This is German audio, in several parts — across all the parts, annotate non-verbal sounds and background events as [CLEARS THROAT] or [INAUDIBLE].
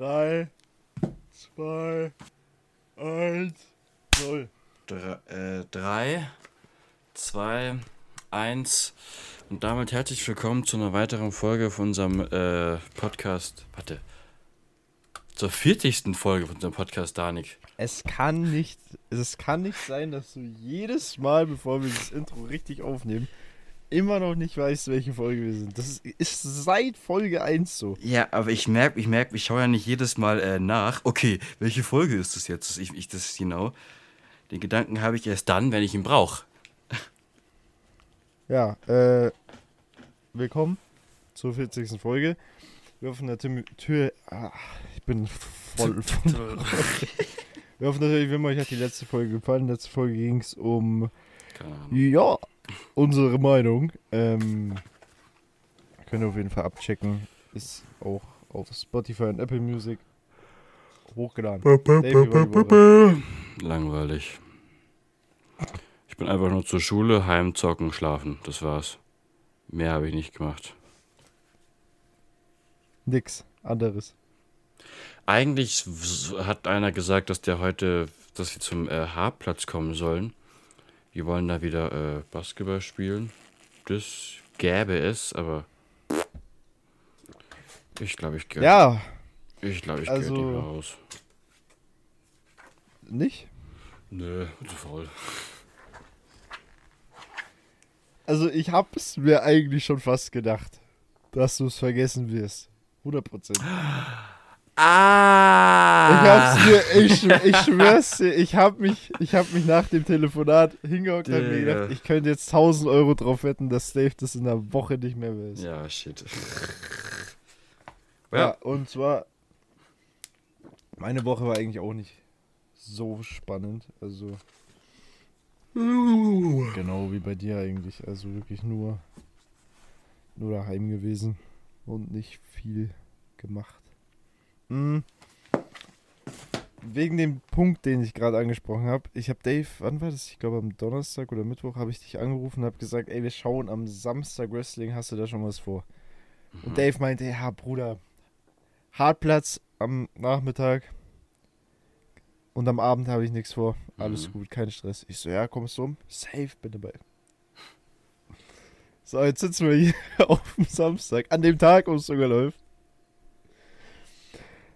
3, 2, 1, 0. 3, 2, 1 und damit herzlich willkommen zu einer weiteren Folge von unserem äh, Podcast. Warte. Zur 40. Folge von unserem Podcast, Danik. Es kann nicht, es kann nicht sein, dass du jedes Mal, bevor wir das Intro richtig aufnehmen, immer noch nicht weißt, welche Folge wir sind. Das ist, seit Folge 1 so. Ja, aber ich merke, ich merke, ich schaue ja nicht jedes Mal äh, nach. Okay, welche Folge ist das jetzt? Ich, ich, das genau. Den Gedanken habe ich erst dann, wenn ich ihn brauche. [LAUGHS] Ja, äh, willkommen zur 40. Folge. Wir hoffen natürlich, Tür, ah, ich bin voll, voll [LAUGHS] Wir hoffen natürlich, wenn euch hat die letzte Folge gefallen. Letzte Folge ging es um, ja, unsere Meinung. Ähm, könnt ihr auf jeden Fall abchecken. Ist auch auf Spotify und Apple Music hochgeladen. Langweilig. Ich bin einfach nur zur Schule, heim, zocken, schlafen. Das war's. Mehr habe ich nicht gemacht. Nix anderes. Eigentlich hat einer gesagt, dass der heute, dass wir zum äh, Haarplatz kommen sollen. Wir wollen da wieder äh, Basketball spielen. Das gäbe es, aber ich glaube, ich gehe. Ja, Ich glaube, ich also- gehe nicht mehr raus. nicht? Nö, zu faul. Also ich hab's mir eigentlich schon fast gedacht, dass du es vergessen wirst. 100 Prozent. [GASPS] Ah! Ich mir, ich, ich schwör's dir, ich hab mich, ich hab mich nach dem Telefonat hingehockt und mir gedacht, ich könnte jetzt 1000 Euro drauf wetten, dass Dave das in einer Woche nicht mehr weiß. Ja, shit. Ja, Ja. und zwar, meine Woche war eigentlich auch nicht so spannend. Also, genau wie bei dir eigentlich. Also wirklich nur, nur daheim gewesen und nicht viel gemacht. Hm. Wegen dem Punkt, den ich gerade angesprochen habe. Ich habe Dave, wann war das? Ich glaube am Donnerstag oder Mittwoch habe ich dich angerufen und habe gesagt, ey, wir schauen am Samstag Wrestling, hast du da schon was vor? Und Dave meinte, ja, Bruder, Hartplatz am Nachmittag und am Abend habe ich nichts vor. Alles Mhm. gut, kein Stress. Ich so, ja, kommst du um? Safe, bin dabei. So, jetzt sitzen wir hier [LAUGHS] auf dem Samstag, an dem Tag, wo es sogar läuft.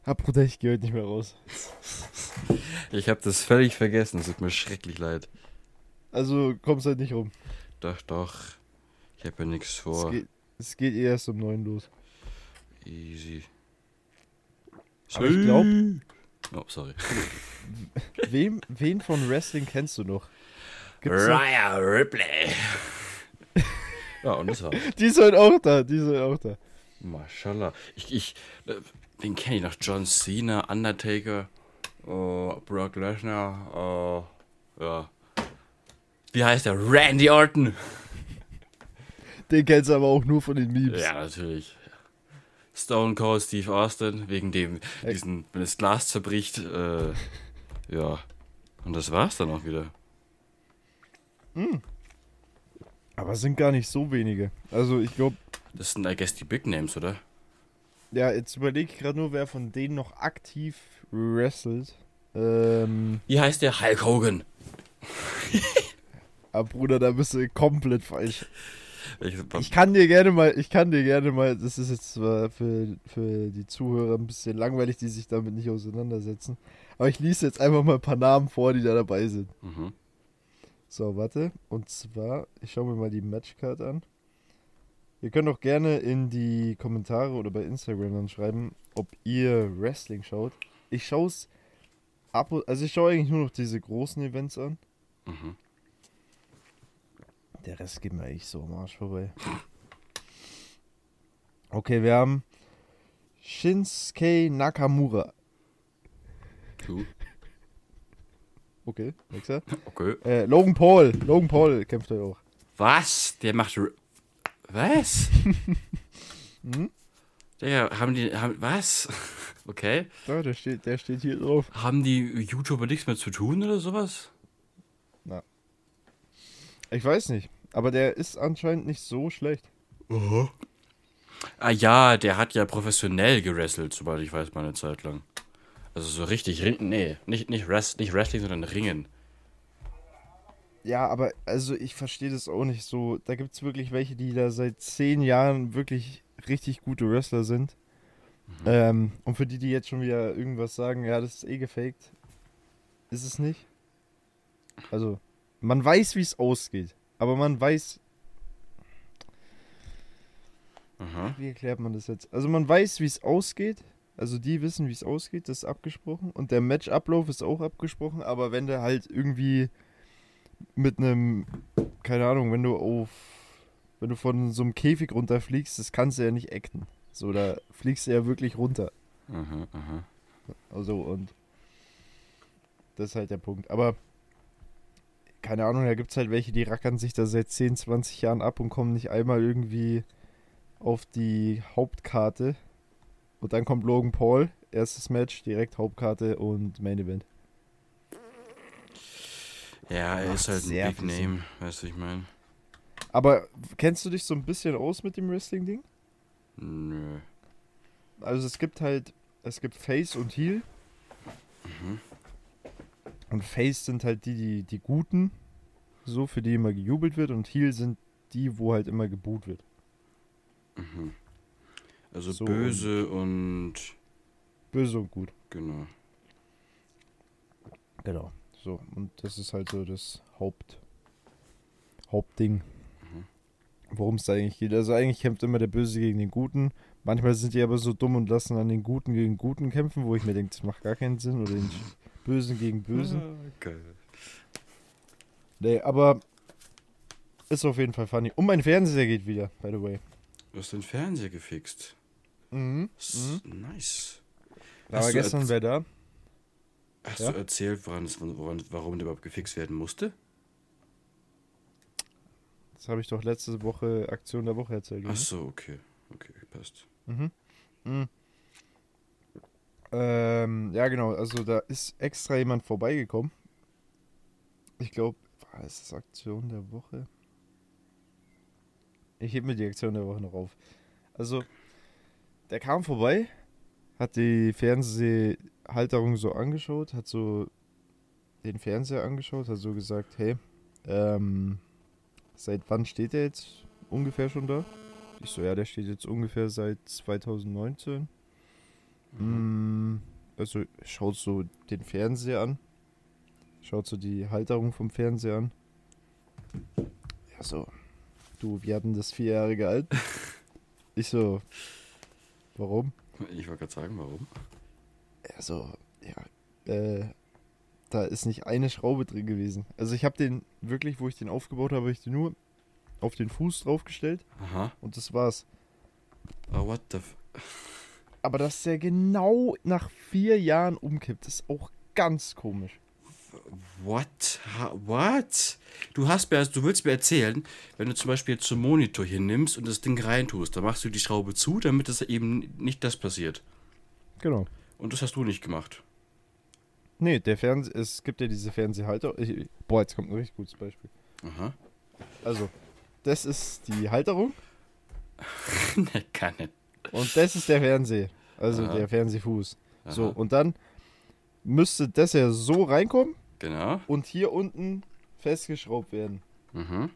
Ah, Bruder, ich gehe heute nicht mehr raus. Ich habe das völlig vergessen. Es tut mir schrecklich leid. Also kommst halt nicht rum. Doch, doch. Ich habe ja nichts Es vor. geht, es geht eh erst um neun los. Easy. Aber ich glaub- Oh, sorry. [LAUGHS] Wem, wen von Wrestling kennst du noch? Gibt's? Raya Ripley. ja, und das war. [LAUGHS] Die ist halt auch da, die ist halt auch da. Mashallah. Ich, ich, den kenne ich noch. John Cena, Undertaker, oh, Brock Lesnar, oh, ja. Wie heißt der? Randy Orton. [LAUGHS] Den kennst du aber auch nur von den Memes. Ja, natürlich. Stone Cold Steve Austin, wegen dem, diesen, wenn das Glas zerbricht, äh, ja. Und das war's dann auch wieder. Aber es sind gar nicht so wenige. Also ich glaube, Das sind, I guess, die Big Names, oder? Ja, jetzt überlege ich gerade nur, wer von denen noch aktiv wrestelt. Ähm, Wie heißt der? Hulk Hogan. [LAUGHS] aber Bruder, da bist du komplett falsch. Ich, Ich kann dir gerne mal, ich kann dir gerne mal, das ist jetzt zwar für, für die Zuhörer ein bisschen langweilig, die sich damit nicht auseinandersetzen. Aber ich lese jetzt einfach mal ein paar Namen vor, die da dabei sind. mhm. So, warte. Und zwar, ich schaue mir mal die Matchcard an. Ihr könnt auch gerne in die Kommentare oder bei Instagram dann schreiben, ob ihr Wrestling schaut. Ich schaue es ab also ich schaue eigentlich nur noch diese großen Events an. Mhm. Der Rest geht mir eigentlich so am Arsch vorbei. Okay, wir haben Shinsuke Nakamura. Cool. Okay, nächster. [LAUGHS] Okay. Äh, Logan Paul. Logan Paul kämpft heute auch. Was? Der macht. Was? [LAUGHS] Mhm. Digga, haben die. Haben, was? [LAUGHS] Okay. Ja, der steht, der steht hier drauf. Haben die YouTuber nichts mehr zu tun oder sowas? Ich weiß nicht, aber der ist anscheinend nicht so schlecht. Ah ja, der hat ja professionell gewrestelt, soweit ich weiß, mal eine Zeit lang. Also so richtig, Ring- nee, nicht, nicht, Rest, nicht Wrestling, sondern Ringen. Ja, aber also ich verstehe das auch nicht so. Da gibt es wirklich welche, die da seit zehn Jahren wirklich richtig gute Wrestler sind. Ähm, und für die, die jetzt schon wieder irgendwas sagen, ja, das ist eh gefaked, ist es nicht. Also, man weiß, wie es ausgeht. Aber man weiß, Aha. wie erklärt man das jetzt? Also man weiß, wie es ausgeht. Also die wissen, wie es ausgeht, das ist abgesprochen. Und der Matchablauf ist auch abgesprochen. Aber wenn du halt irgendwie mit einem, keine Ahnung, wenn du auf, wenn du von so einem Käfig runterfliegst, das kannst du ja nicht acten. So, da fliegst du ja wirklich runter. Aha, aha. Also und das ist halt der Punkt. Aber keine Ahnung, da gibt es halt welche, die rackern sich da seit 10, 20 Jahren ab und kommen nicht einmal irgendwie auf die Hauptkarte. Und dann kommt Logan Paul, erstes Match, direkt Hauptkarte und Main Event. Ja, er ist halt sehr ein Big. Name, weißt du, ich meine. Aber kennst du dich so ein bisschen aus mit dem Wrestling-Ding? Nö. Also es gibt halt, es gibt Face und Heel. Mhm. Und Face sind halt die, die, die Guten, so für die immer gejubelt wird. Und Heel sind die, wo halt immer geboot wird. Mhm. Also So, böse und Böse und gut. genau. Genau. So, und das ist halt so das Haupt, Hauptding, Mhm. worum es da eigentlich geht. Also eigentlich kämpft immer der Böse gegen den Guten. Manchmal sind die aber so dumm und lassen dann den Guten gegen Guten kämpfen, wo ich mir denke, das macht gar keinen Sinn. Oder den Bösen gegen Bösen. Ah, geil. Nee, aber ist auf jeden Fall funny. Und mein Fernseher geht wieder, by the way. Du hast den Fernseher gefixt. Mhm. S Nice. Da war gestern wer da? Hast Ja? du erzählt, woran es, woran, warum der überhaupt gefixt werden musste? Das habe ich doch letzte Woche Aktion der Woche erzählt. Ach oder? so, okay. Okay, passt. Mhm. Mhm. Ähm, ja, genau. Also da ist extra jemand vorbeigekommen. Ich glaube, war es das Aktion der Woche? Ich heb mir die Aktion der Woche noch auf. Also, der kam vorbei, hat die Fernsehhalterung so angeschaut, hat so den Fernseher angeschaut, hat so gesagt, hey, ähm, seit wann steht der jetzt ungefähr schon da? Ich so, ja, der steht jetzt ungefähr seit 2019. Mm, also schaut so den Fernseher an. Schaut so die Halterung vom Fernseher an. Ja, so. Du, wir hatten das vier Jahre alt. [LAUGHS] Ich so, warum? Ich wollte gerade sagen, warum? Ja, so, ja, äh, da ist nicht eine Schraube drin gewesen. Also ich habe den wirklich, wo ich den aufgebaut habe, habe ich den nur auf den Fuß draufgestellt Aha. und das war's. Oh, what the f Aber dass der genau nach vier Jahren umkippt, ist auch ganz komisch. What? Ha what? Du hast mir, du willst mir erzählen, wenn du zum Beispiel jetzt zum Monitor hier nimmst und das Ding reintust, dann machst du die Schraube zu, damit es eben nicht das passiert. Genau. Und das hast du nicht gemacht. Nee, der Fernseher, es gibt ja diese Fernsehhalter. Ich, boah, jetzt kommt ein richtig gutes Beispiel. Aha. Also, das ist die Halterung [LAUGHS] ne, kann nicht. und das ist der Fernseher. Also Aha. der Fernsehfuß. So, Aha. und dann müsste das ja so reinkommen Genau. und hier unten festgeschraubt werden. Mhm.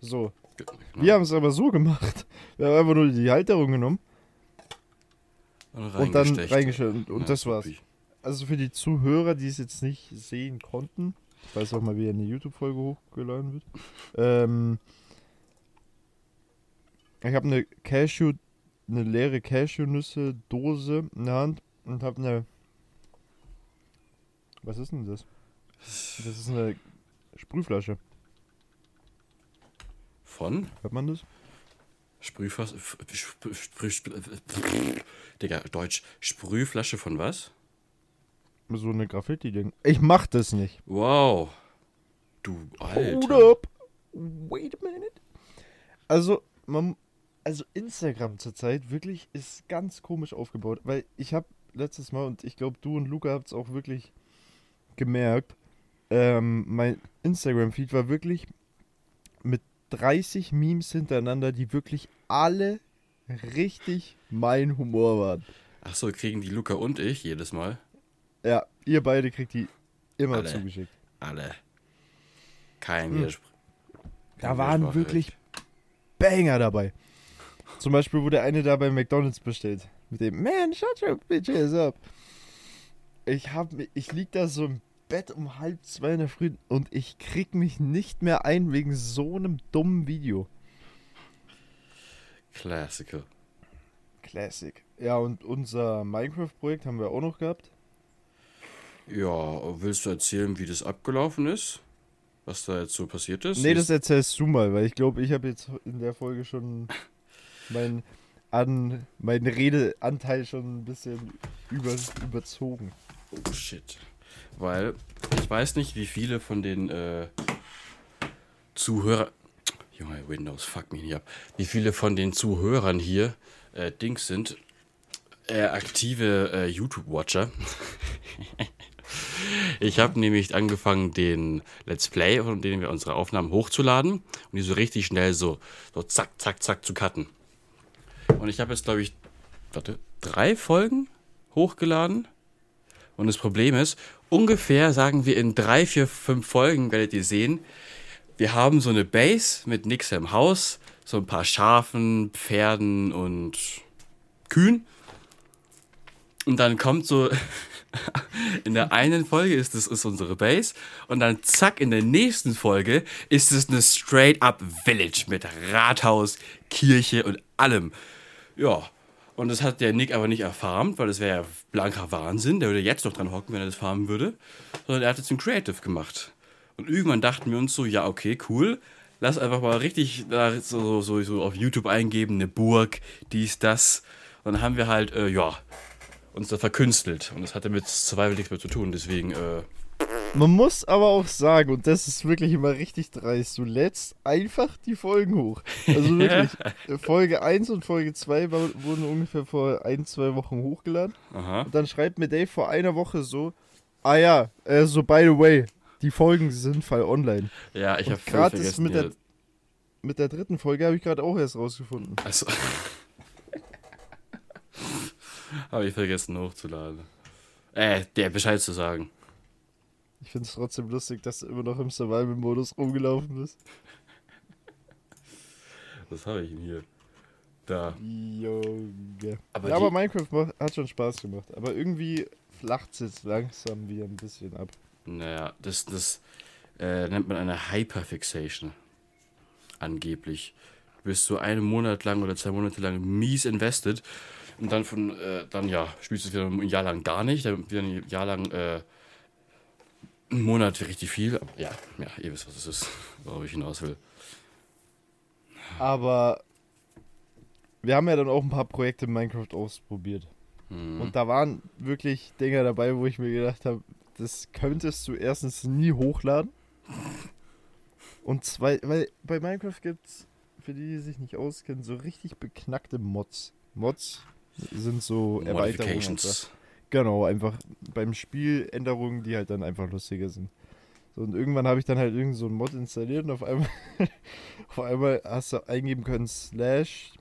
So. Ge- Wir Genau. haben es aber so gemacht. Wir haben einfach nur die Halterung genommen und dann reingestecht. reingestellt. Und, Ja, das war's. Also für die Zuhörer, die es jetzt nicht sehen konnten, weil es auch mal wieder eine YouTube-Folge hochgeladen wird. Ähm, ich habe eine Cashew, eine leere Cashewnüsse-Dose in der Hand und habe eine. Was ist denn das? Das ist eine Sprühflasche. Von? Hört man das? Sprühfass. f- Sprüh, Sprüh, Sprüh, Digga, Deutsch. Sprühflasche von was? So eine Graffiti-Ding. Ich mach das nicht. Wow. Du Hold Alter. up. Wait a minute. Also, man, also Instagram zurzeit wirklich ist ganz komisch aufgebaut, weil ich habe letztes Mal und ich glaube du und Luca habt es auch wirklich gemerkt, ähm, mein Instagram-Feed war wirklich mit 30 Memes hintereinander, die wirklich alle richtig mein Humor waren. Ach so, kriegen die Luca und ich jedes Mal. Ja, ihr beide kriegt die immer Alle. zugeschickt. Alle. Kein Hm. Widerspruch. Da waren wirklich Banger dabei. Zum Beispiel wurde eine da bei McDonalds bestellt. Mit dem Man, shut your bitches up. Ich, hab, ich lieg da so im Bett um halb zwei in der Früh und ich krieg mich nicht mehr ein wegen so einem dummen Video. Classical. Classic. Ja, und unser Minecraft-Projekt haben wir auch noch gehabt. Ja, willst du erzählen, wie das abgelaufen ist? Was da jetzt so passiert ist? Nee, das erzählst du mal, weil ich glaube, ich habe jetzt in der Folge schon [LAUGHS] mein an meinen Redeanteil schon ein bisschen über, überzogen. Oh shit. Weil ich weiß nicht, wie viele von den äh, Zuhörer. Junge, Windows, fuck mich nicht ab. Wie viele von den Zuhörern hier äh, Dings sind. Äh, aktive äh, YouTube-Watcher. [LAUGHS] ich habe nämlich angefangen, den Let's Play, von dem wir unsere Aufnahmen hochzuladen und die so richtig schnell so, so zack, zack, zack zu cutten. Und ich habe jetzt, glaube ich, warte, drei Folgen hochgeladen. Und das Problem ist, ungefähr sagen wir in drei, vier, fünf Folgen werdet ihr sehen, wir haben so eine Base mit nix im Haus, so ein paar Schafen, Pferden und Kühen. Und dann kommt so, [LAUGHS] in der einen Folge ist es ist unsere Base und dann zack, in der nächsten Folge ist es eine straight-up Village mit Rathaus, Kirche und allem. Ja, und das hat der Nick aber nicht erfarmt, weil das wäre ja blanker Wahnsinn. Der würde jetzt noch dran hocken, wenn er das farmen würde. Sondern er hat jetzt ein Creative gemacht. Und irgendwann dachten wir uns so, ja, okay, cool. Lass einfach mal richtig da so, so, so auf YouTube eingeben, eine Burg, dies, das. Und dann haben wir halt, äh, ja, uns da verkünstelt. Und das hatte mit Survival nichts mehr zu tun. Deswegen, äh, Man muss aber auch sagen, und das ist wirklich immer richtig dreist, du lädst einfach die Folgen hoch. Also [LAUGHS] wirklich, äh, Folge 1 und Folge 2 war, wurden ungefähr vor ein, zwei Wochen hochgeladen. aha. Und dann schreibt mir Dave vor einer Woche so, ah ja, äh, so by the way, die Folgen sind fall online. Ja, ich habe voll vergessen. mit der, mit der dritten Folge habe ich gerade auch erst rausgefunden. Also. [LAUGHS] habe ich vergessen hochzuladen. Äh, der Bescheid zu sagen. Ich finde es trotzdem lustig, dass du immer noch im Survival-Modus rumgelaufen bist. Was habe ich denn hier? Da. Junge. Aber ja, aber Minecraft hat schon Spaß gemacht. Aber irgendwie flacht es jetzt langsam wieder ein bisschen ab. Naja, das, das äh, nennt man eine Hyperfixation. Angeblich. Du bist so einen Monat lang oder zwei Monate lang mies invested und dann von, äh, dann ja, spielst du es wieder ein Jahr lang gar nicht, dann wieder ein Jahr lang, äh, einen Monat richtig viel. Aber ja, ja, ihr wisst, was es ist, worauf ich hinaus will. Aber wir haben ja dann auch ein paar Projekte in Minecraft ausprobiert. Hm. Und da waren wirklich Dinger dabei, wo ich mir gedacht habe, das könntest du erstens nie hochladen. Und zwei, weil bei Minecraft gibt's, für die, die sich nicht auskennen, so richtig beknackte Mods. Mods sind so Erweiterungen. Modifications. Genau, einfach beim Spiel Änderungen, die halt dann einfach lustiger sind. So, und irgendwann habe ich dann halt irgend so einen Mod installiert und auf einmal, [LAUGHS] auf einmal hast du eingeben können slash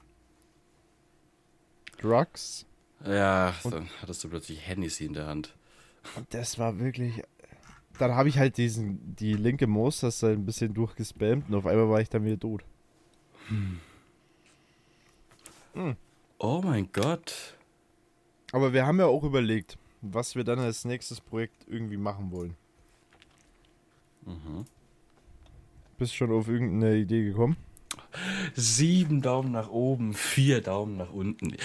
drugs Ja, Und- dann hattest du plötzlich Hennessy in der Hand. das war wirklich... Dann habe ich halt diesen, die linke Maustaste ein bisschen durchgespammt und auf einmal war ich dann wieder tot. Oh mein Gott. Aber wir haben ja auch überlegt, was wir dann als nächstes Projekt irgendwie machen wollen. Mhm. Bist schon auf irgendeine Idee gekommen? Sieben Daumen nach oben, vier Daumen nach unten.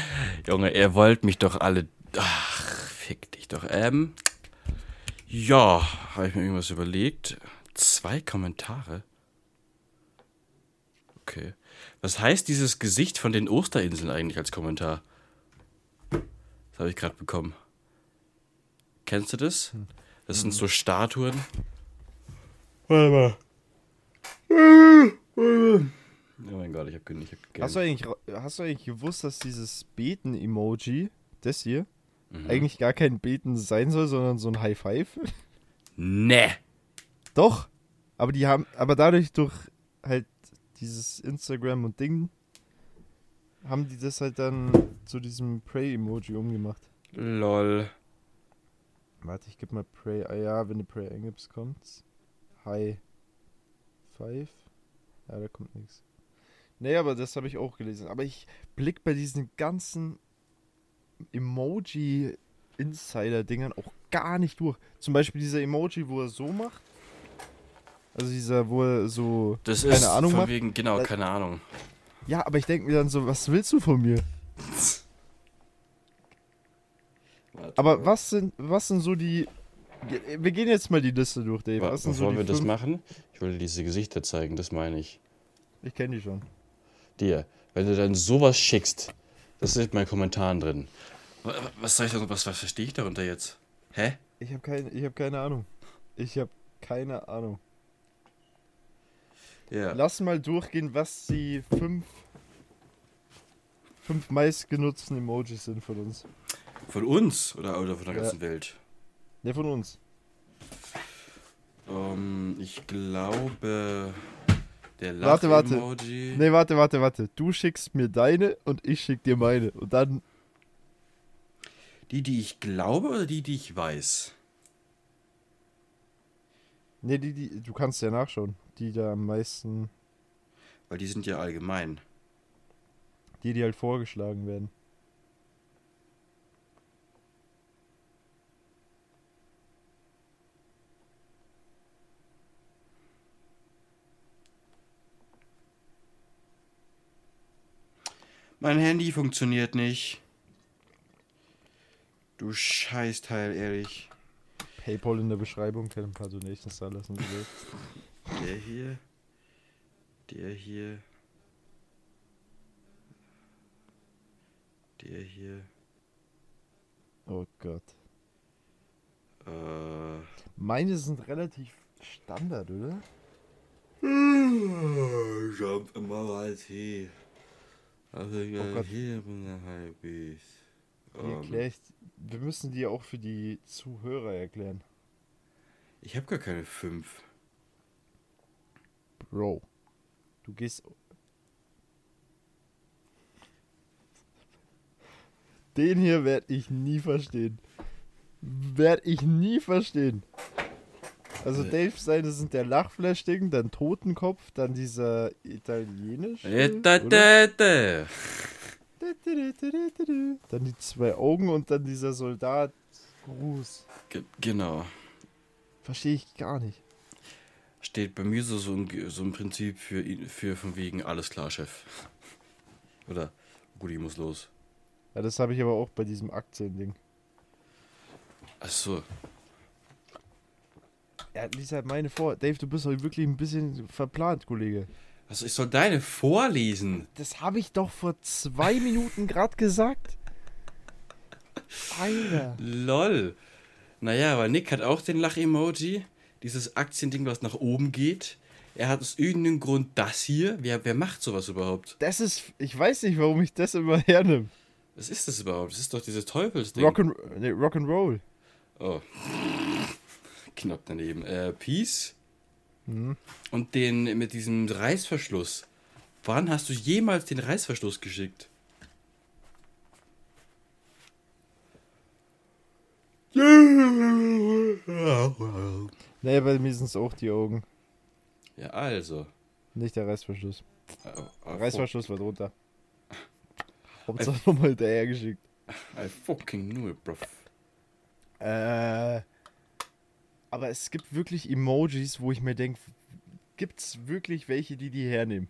Junge, ihr wollt mich doch alle. Ach, fick dich doch. Ähm. Ja, habe ich mir irgendwas überlegt. Zwei Kommentare. Okay. Was heißt dieses Gesicht von den Osterinseln eigentlich als Kommentar? Das habe ich gerade bekommen. Kennst du das? Das sind so Statuen. Warte mal. Oh mein Gott, ich habe ich hab Hast du, eigentlich, hast du eigentlich gewusst, dass dieses Beten-Emoji, das hier, Mhm. eigentlich gar kein Beten sein soll, sondern so ein High Five? Nee. Doch. Aber die haben, aber dadurch durch halt dieses Instagram und Ding haben die das halt dann zu diesem Pray-Emoji umgemacht. Lol. Warte, ich geb mal Pray. Ah ja, wenn du Pray eingibst, kommt's. Hi. Five? Ja, da kommt nichts. Nee, aber das habe ich auch gelesen. Aber ich blick bei diesen ganzen Emoji-Insider-Dingern auch gar nicht durch. Zum Beispiel dieser Emoji, wo er so macht. Also dieser, wo er so Das keine ist Ahnung von macht. wegen, genau, keine Ahnung. Ja, aber ich denke mir dann so, was willst du von mir? Warte Aber was sind, was sind so die. Wir gehen jetzt mal die Liste durch, Dave. Wa- Was sind so wollen die wir das machen? Ich will dir diese Gesichter zeigen, das meine ich. Ich kenne die schon. Dir, wenn du dann sowas schickst, das ist in meinen Kommentaren drin. Wa- wa- Was soll ich da, was, was verstehe ich darunter jetzt? Hä? Ich habe keine, ich hab keine Ahnung. Ich habe keine Ahnung. Ja. Lass mal durchgehen, was die fünf, fünf meistgenutzten Emojis sind von uns. Von uns oder, oder von der Ja. ganzen Welt? Ne, von uns. Ähm, ich glaube, der Warte, warte. Lach-Emoji. Ne, warte, warte, warte. Du schickst mir deine und ich schick dir meine. Und dann. Die, die ich glaube oder die, die ich weiß? Ne, die, die. Du kannst ja nachschauen. Die da am meisten. Weil die sind ja allgemein. Die, die halt vorgeschlagen werden. Mein Handy funktioniert nicht. Du Scheißteil, ehrlich. Paypal in der Beschreibung. Kann ein paar Donations da lassen. Der hier. Der hier. Der hier. Oh Gott. Äh. Meine sind relativ Standard, oder? Jump immer mal Tee. Also ja, Oh Gott. hier bin ich halb ich. Wie Ähm, wir müssen die auch für die Zuhörer erklären. Ich habe gar keine fünf. Bro. Du gehst. Den hier werde ich nie verstehen. Werde ich nie verstehen. Also. Dave seine sind der Lachflash-Ding, dann Totenkopf, dann dieser italienische. Äh, da, oder? da, da. Dann die zwei Augen und dann dieser Soldat. Gruß. Ge genau. Verstehe ich gar nicht. Steht bei mir so, so, ein, so ein Prinzip für, für von wegen alles klar, Chef. [LAUGHS] Oder Rudi muss los. Ja, das habe ich aber auch bei diesem Aktiending. Achso. Ja, lies halt meine vor. Dave, du bist heute wirklich ein bisschen verplant, Kollege. Also ich soll deine vorlesen. Das habe ich doch vor zwei Minuten gerade gesagt. Alter. Lol. Naja, weil Nick hat auch den Lach-Emoji. Dieses Aktiending, was nach oben geht. Er hat aus irgendeinem Grund das hier. Wer, wer macht sowas überhaupt? Das ist. Ich weiß nicht, warum ich das immer hernehme. Was ist das überhaupt? Das ist doch dieses Teufelsding. Rock'n nee, Rock'n'Roll. Oh. Knapp daneben. Äh, Peace. Mhm. Und den mit diesem Reißverschluss. Wann hast du jemals den Reißverschluss geschickt? Nee, bei mir sind es auch die Augen. Ja, also. Nicht der Reißverschluss. Der Reißverschluss war drunter. [LAUGHS] Hauptsache nochmal hinterher geschickt. I fucking knew it, bruv. Äh. Aber es gibt wirklich Emojis, wo ich mir denke, gibt's wirklich welche, die die hernehmen?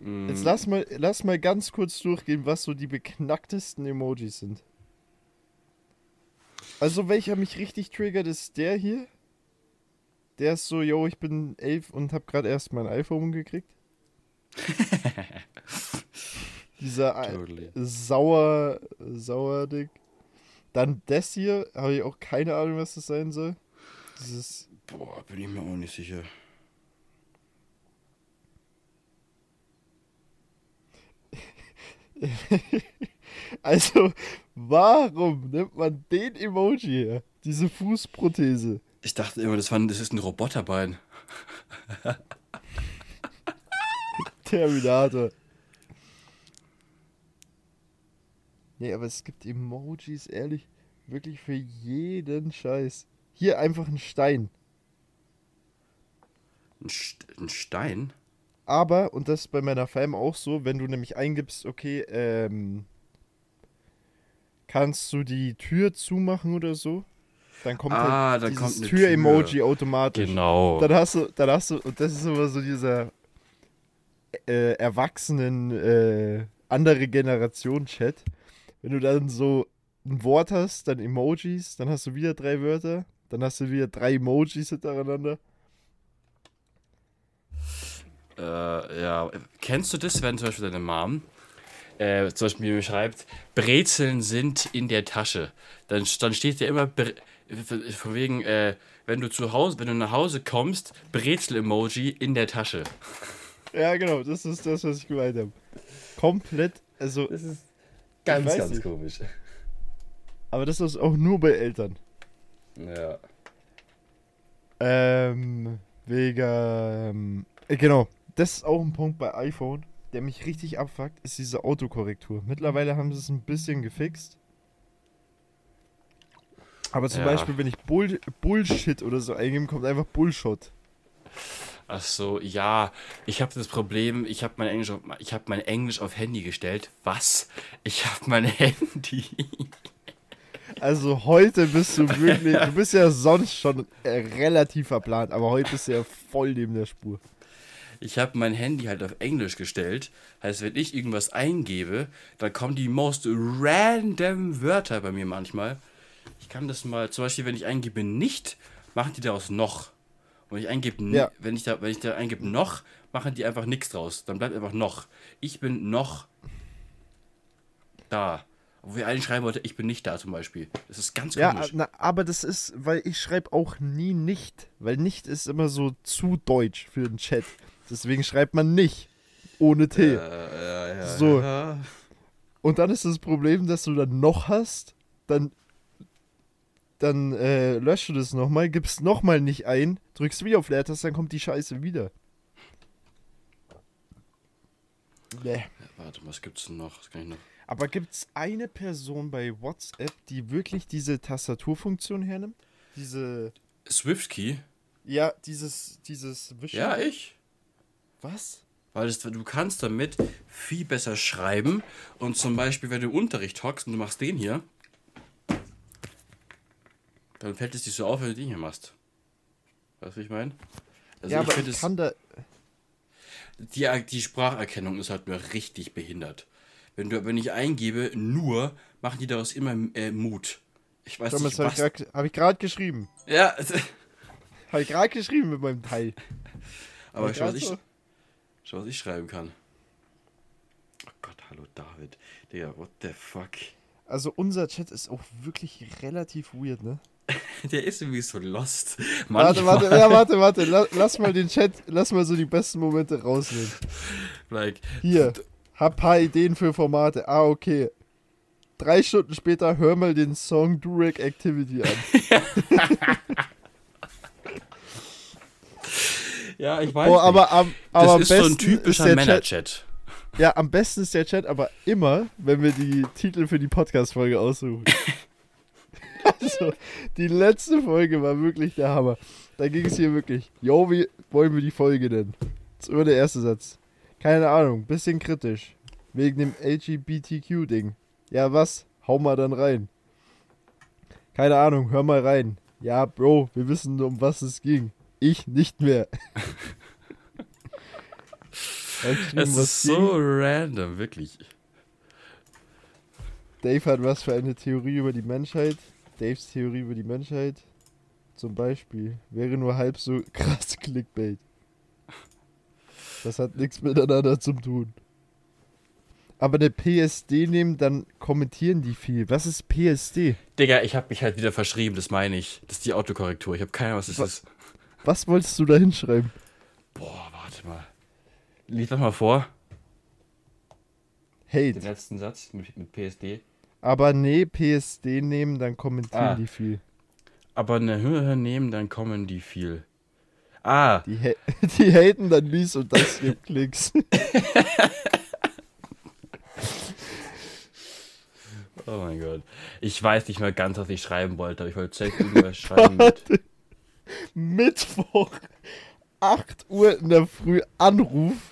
Mm, Jetzt lass mal, lass mal ganz kurz durchgehen, was so die beknacktesten Emojis sind. Also welcher mich richtig triggert, ist der hier. Der ist so, yo, ich bin elf und hab gerade erst mein iPhone gekriegt. [LAUGHS] Dieser äh, Totally. sauer, sauer Dick. Dann das hier, habe ich auch keine Ahnung, was das sein soll. Dieses, Boah, bin ich mir auch nicht sicher. [LAUGHS] also, warum nimmt man den Emoji her? Diese Fußprothese. Ich dachte immer, das, war, das ist ein Roboterbein. Terminator. Nee, aber es gibt Emojis, ehrlich, wirklich für jeden Scheiß. Hier einfach ein Stein. Ein, St ein Stein? Aber, und das ist bei meiner Fam auch so, wenn du nämlich eingibst, okay, ähm, kannst du die Tür zumachen oder so, dann kommt Ah, halt dann dieses Tür-Emoji Tür. automatisch. Genau. Dann hast du, dann hast du, und das ist immer so dieser äh, erwachsenen, äh, andere Generation Chat. Wenn du dann so ein Wort hast, dann Emojis, dann hast du wieder drei Wörter, dann hast du wieder drei Emojis hintereinander. Äh, ja. Kennst du das, wenn zum Beispiel deine Mom äh, zum Beispiel mir schreibt, Brezeln sind in der Tasche? Dann, dann steht ja immer Bre von wegen, äh, wenn du zu Hause, wenn du nach Hause kommst, Brezel-Emoji in der Tasche. Ja, genau, das ist das, was ich gemeint habe. Komplett, also, Das ist ganz, ganz nicht. komisch. aber das ist auch nur bei Eltern. Ja. Ähm, wegen, ähm, äh, genau, das ist auch ein Punkt bei iPhone, der mich richtig abfuckt, ist diese Autokorrektur. Mittlerweile haben sie es ein bisschen gefixt. Aber zum Ja. Beispiel, wenn ich Bull Bullshit oder so eingebe, kommt einfach Bullshot. Ach so, ja, ich habe das Problem, ich habe mein Englisch auf, ich habe mein Englisch auf Handy gestellt. Was? Ich habe mein [LAUGHS] Handy. Also heute bist du wirklich, [LAUGHS] du bist ja sonst schon äh, relativ verplant, aber heute bist du ja voll neben der Spur. Ich habe mein Handy halt auf Englisch gestellt. Heißt, wenn ich irgendwas eingebe, dann kommen die most random Wörter bei mir manchmal. Ich kann das mal, zum Beispiel, wenn ich eingebe nicht, machen die daraus noch. Und ich eingebe, Ja. wenn ich da, wenn ich da eingebe noch, machen die einfach nichts draus. Dann bleibt einfach noch. Ich bin noch da. Wo wir eigentlich schreiben wollte, ich bin nicht da zum Beispiel. Das ist ganz Ja, komisch. na, aber das ist, weil ich schreibe auch nie nicht, weil nicht ist immer so zu deutsch für den Chat. Deswegen schreibt man nicht ohne T. Ja, ja, So. ja. Und dann ist das Problem, dass du dann noch hast, dann, dann äh, löschst du das nochmal, gibst nochmal nicht ein, drückst wieder auf Leertaste, dann kommt die Scheiße wieder. Nee. Warte, was gibt's denn noch? Das kann ich noch. Aber gibt es eine Person bei WhatsApp, die wirklich diese Tastaturfunktion hernimmt? Diese, Swift-Key? ja, dieses, dieses Wischen? Ja, ich. Was? Weil das, du kannst damit viel besser schreiben. Und zum Beispiel, wenn du im Unterricht hockst und du machst den hier, dann fällt es dir so auf, wenn du den hier machst. Weißt du, wie ich meine? Also ja, ich aber ich kann da, Die, die Spracherkennung ist halt nur richtig behindert. Wenn du, wenn ich eingebe, nur, machen die daraus immer äh, Mut. Ich weiß Thomas, nicht, habe was. ich grad- [LAUGHS] hab ich gerade geschrieben. ja, Habe ich gerade geschrieben mit meinem Teil. [LAUGHS] aber schau was, ich, so- schau, was ich schreiben kann. Oh Gott, hallo David. Digga, what the fuck? Also unser Chat ist auch wirklich relativ weird, ne? [LAUGHS] Der ist irgendwie so lost. Warte, Manchmal, warte, ja, warte, warte. La- Lass mal den Chat, lass mal so die besten Momente rausnehmen. Like, Hier, hab paar Ideen für Formate. Ah, okay. Drei Stunden später hör mal den Song Durek Activity an. [LAUGHS] ja, ich weiß Oh, aber am, das aber ist so ein besten typischer Männerchat. Ja, am besten ist der Chat aber immer, wenn wir die Titel für die Podcast-Folge aussuchen. [LAUGHS] [LAUGHS] also, die letzte Folge war wirklich der Hammer. Da ging es hier wirklich, yo, wie wollen wir die Folge denn? Das ist immer der erste Satz. Keine Ahnung, bisschen kritisch. Wegen dem LGBTQ-Ding. Ja, was? Hau mal dann rein. Keine Ahnung, hör mal rein. Ja, Bro, wir wissen, um was es ging. Ich nicht mehr. [LAUGHS] Es ist ging? so random, wirklich. Dave hat was für eine Theorie über die Menschheit. Daves Theorie über die Menschheit. Zum Beispiel wäre nur halb so [LAUGHS] krass Clickbait. Das hat nichts miteinander zu tun. Aber eine PSD nehmen, dann kommentieren die viel. Was ist PSD? Digga, ich hab mich halt wieder verschrieben, das meine ich. Das ist die Autokorrektur. Ich habe keine Ahnung, was das Was? ist. Was wolltest du da hinschreiben? Boah, warte mal. Lies das mal vor. Den Hate. letzten Satz mit, mit PSD. Aber nee, PSD nehmen, dann kommentieren Ah. die viel. Aber eine Höhe nehmen, dann kommen die viel. Ah, Die, ha [LAUGHS] die haten dann dies und das gibt [LAUGHS] Klicks. Oh mein Gott. Ich weiß nicht mehr ganz, was ich schreiben wollte, aber ich wollte safe irgendwas schreiben mit. [LAUGHS] Mittwoch, 8 Uhr in der Früh, Anruf.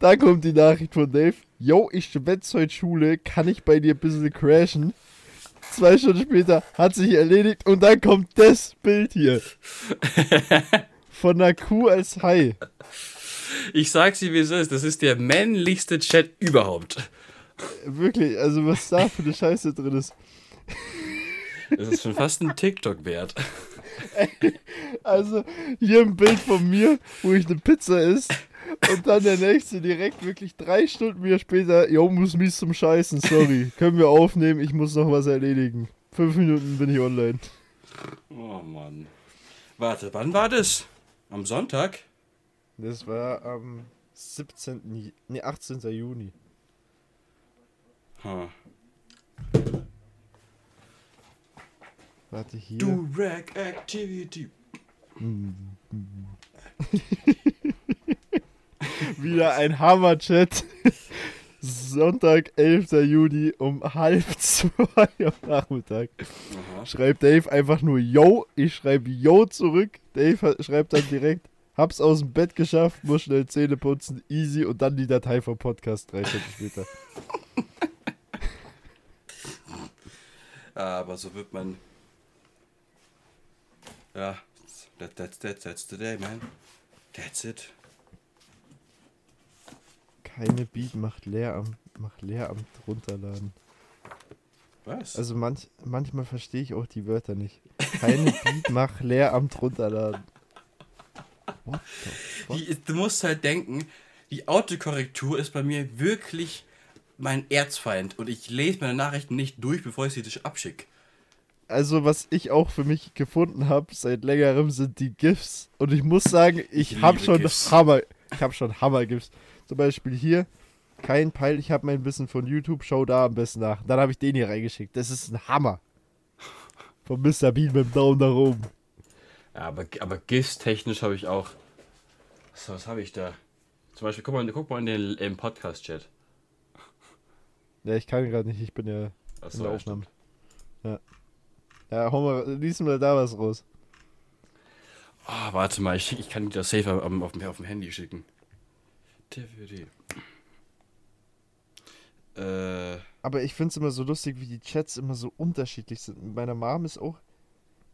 Da kommt die Nachricht von Dave. Yo, ich schwätze heute Schule, kann ich bei dir ein bisschen crashen? Zwei Stunden später hat sich erledigt und dann kommt das Bild hier. [LAUGHS] Von einer Kuh als Hai. Ich sag's dir, wie es ist. Das ist der männlichste Chat überhaupt. Wirklich, also was da für eine Scheiße drin ist. Das ist schon fast ein TikTok wert. [LAUGHS] Also hier ein Bild von mir, wo ich eine Pizza isst. Und dann der nächste direkt wirklich drei Stunden wieder später, yo, muss mies zum Scheißen, sorry. [LAUGHS] Können wir aufnehmen, ich muss noch was erledigen. Fünf Minuten bin ich online. Oh Mann. Warte, wann war das? Am Sonntag? Das war am 17. Ju- Nee, 18. Juni. Huh. Warte hier. Durag Activity. [LAUGHS] [LAUGHS] [LAUGHS] Wieder ein Hammer-Chat. Sonntag, 11. Juni um halb zwei am Nachmittag. Aha. Schreibt Dave einfach nur Yo. Ich schreibe Yo zurück. Dave schreibt dann direkt, hab's aus dem Bett geschafft, muss schnell Zähne putzen, easy und dann die Datei vom Podcast drei Stunden später. Ja, aber so wird man. Ja, that, that's, that's, that's the day, man. That's it. Keine Beat macht Lehramt, macht Lehramt runterladen. Was? Also manch, manchmal verstehe ich auch die Wörter nicht. Keine [LAUGHS] Beat macht Lehramt runterladen. What the fuck? die, du musst halt denken, die Autokorrektur ist bei mir wirklich mein Erzfeind und ich lese meine Nachrichten nicht durch, bevor ich sie dich abschicke. Also, was ich auch für mich gefunden habe seit längerem, sind die GIFs. Und ich muss sagen, ich, habe schon GIFs. Hammer. Ich habe schon Hammer-GIFs. Zum Beispiel hier, kein Peil, ich habe mein Wissen von YouTube, schau da am besten nach. Dann habe ich den hier reingeschickt. Das ist ein Hammer. Von Mr. Bean mit dem Daumen nach oben. Ja, aber, aber GIFs-technisch habe ich auch. Was, was habe ich da? Zum Beispiel, guck mal, guck mal in den im Podcast-Chat. Ja, ich kann gerade nicht, ich bin ja in Achso, der ja, Aufnahme. stimmt. Ja, hau mal, lies mal da was raus. Ah, warte mal, ich, ich kann dir das safe auf, dem- auf dem Handy schicken. DVD. Äh, Aber ich finde es immer so lustig, wie die Chats immer so unterschiedlich sind. Mit meiner Mom ist auch.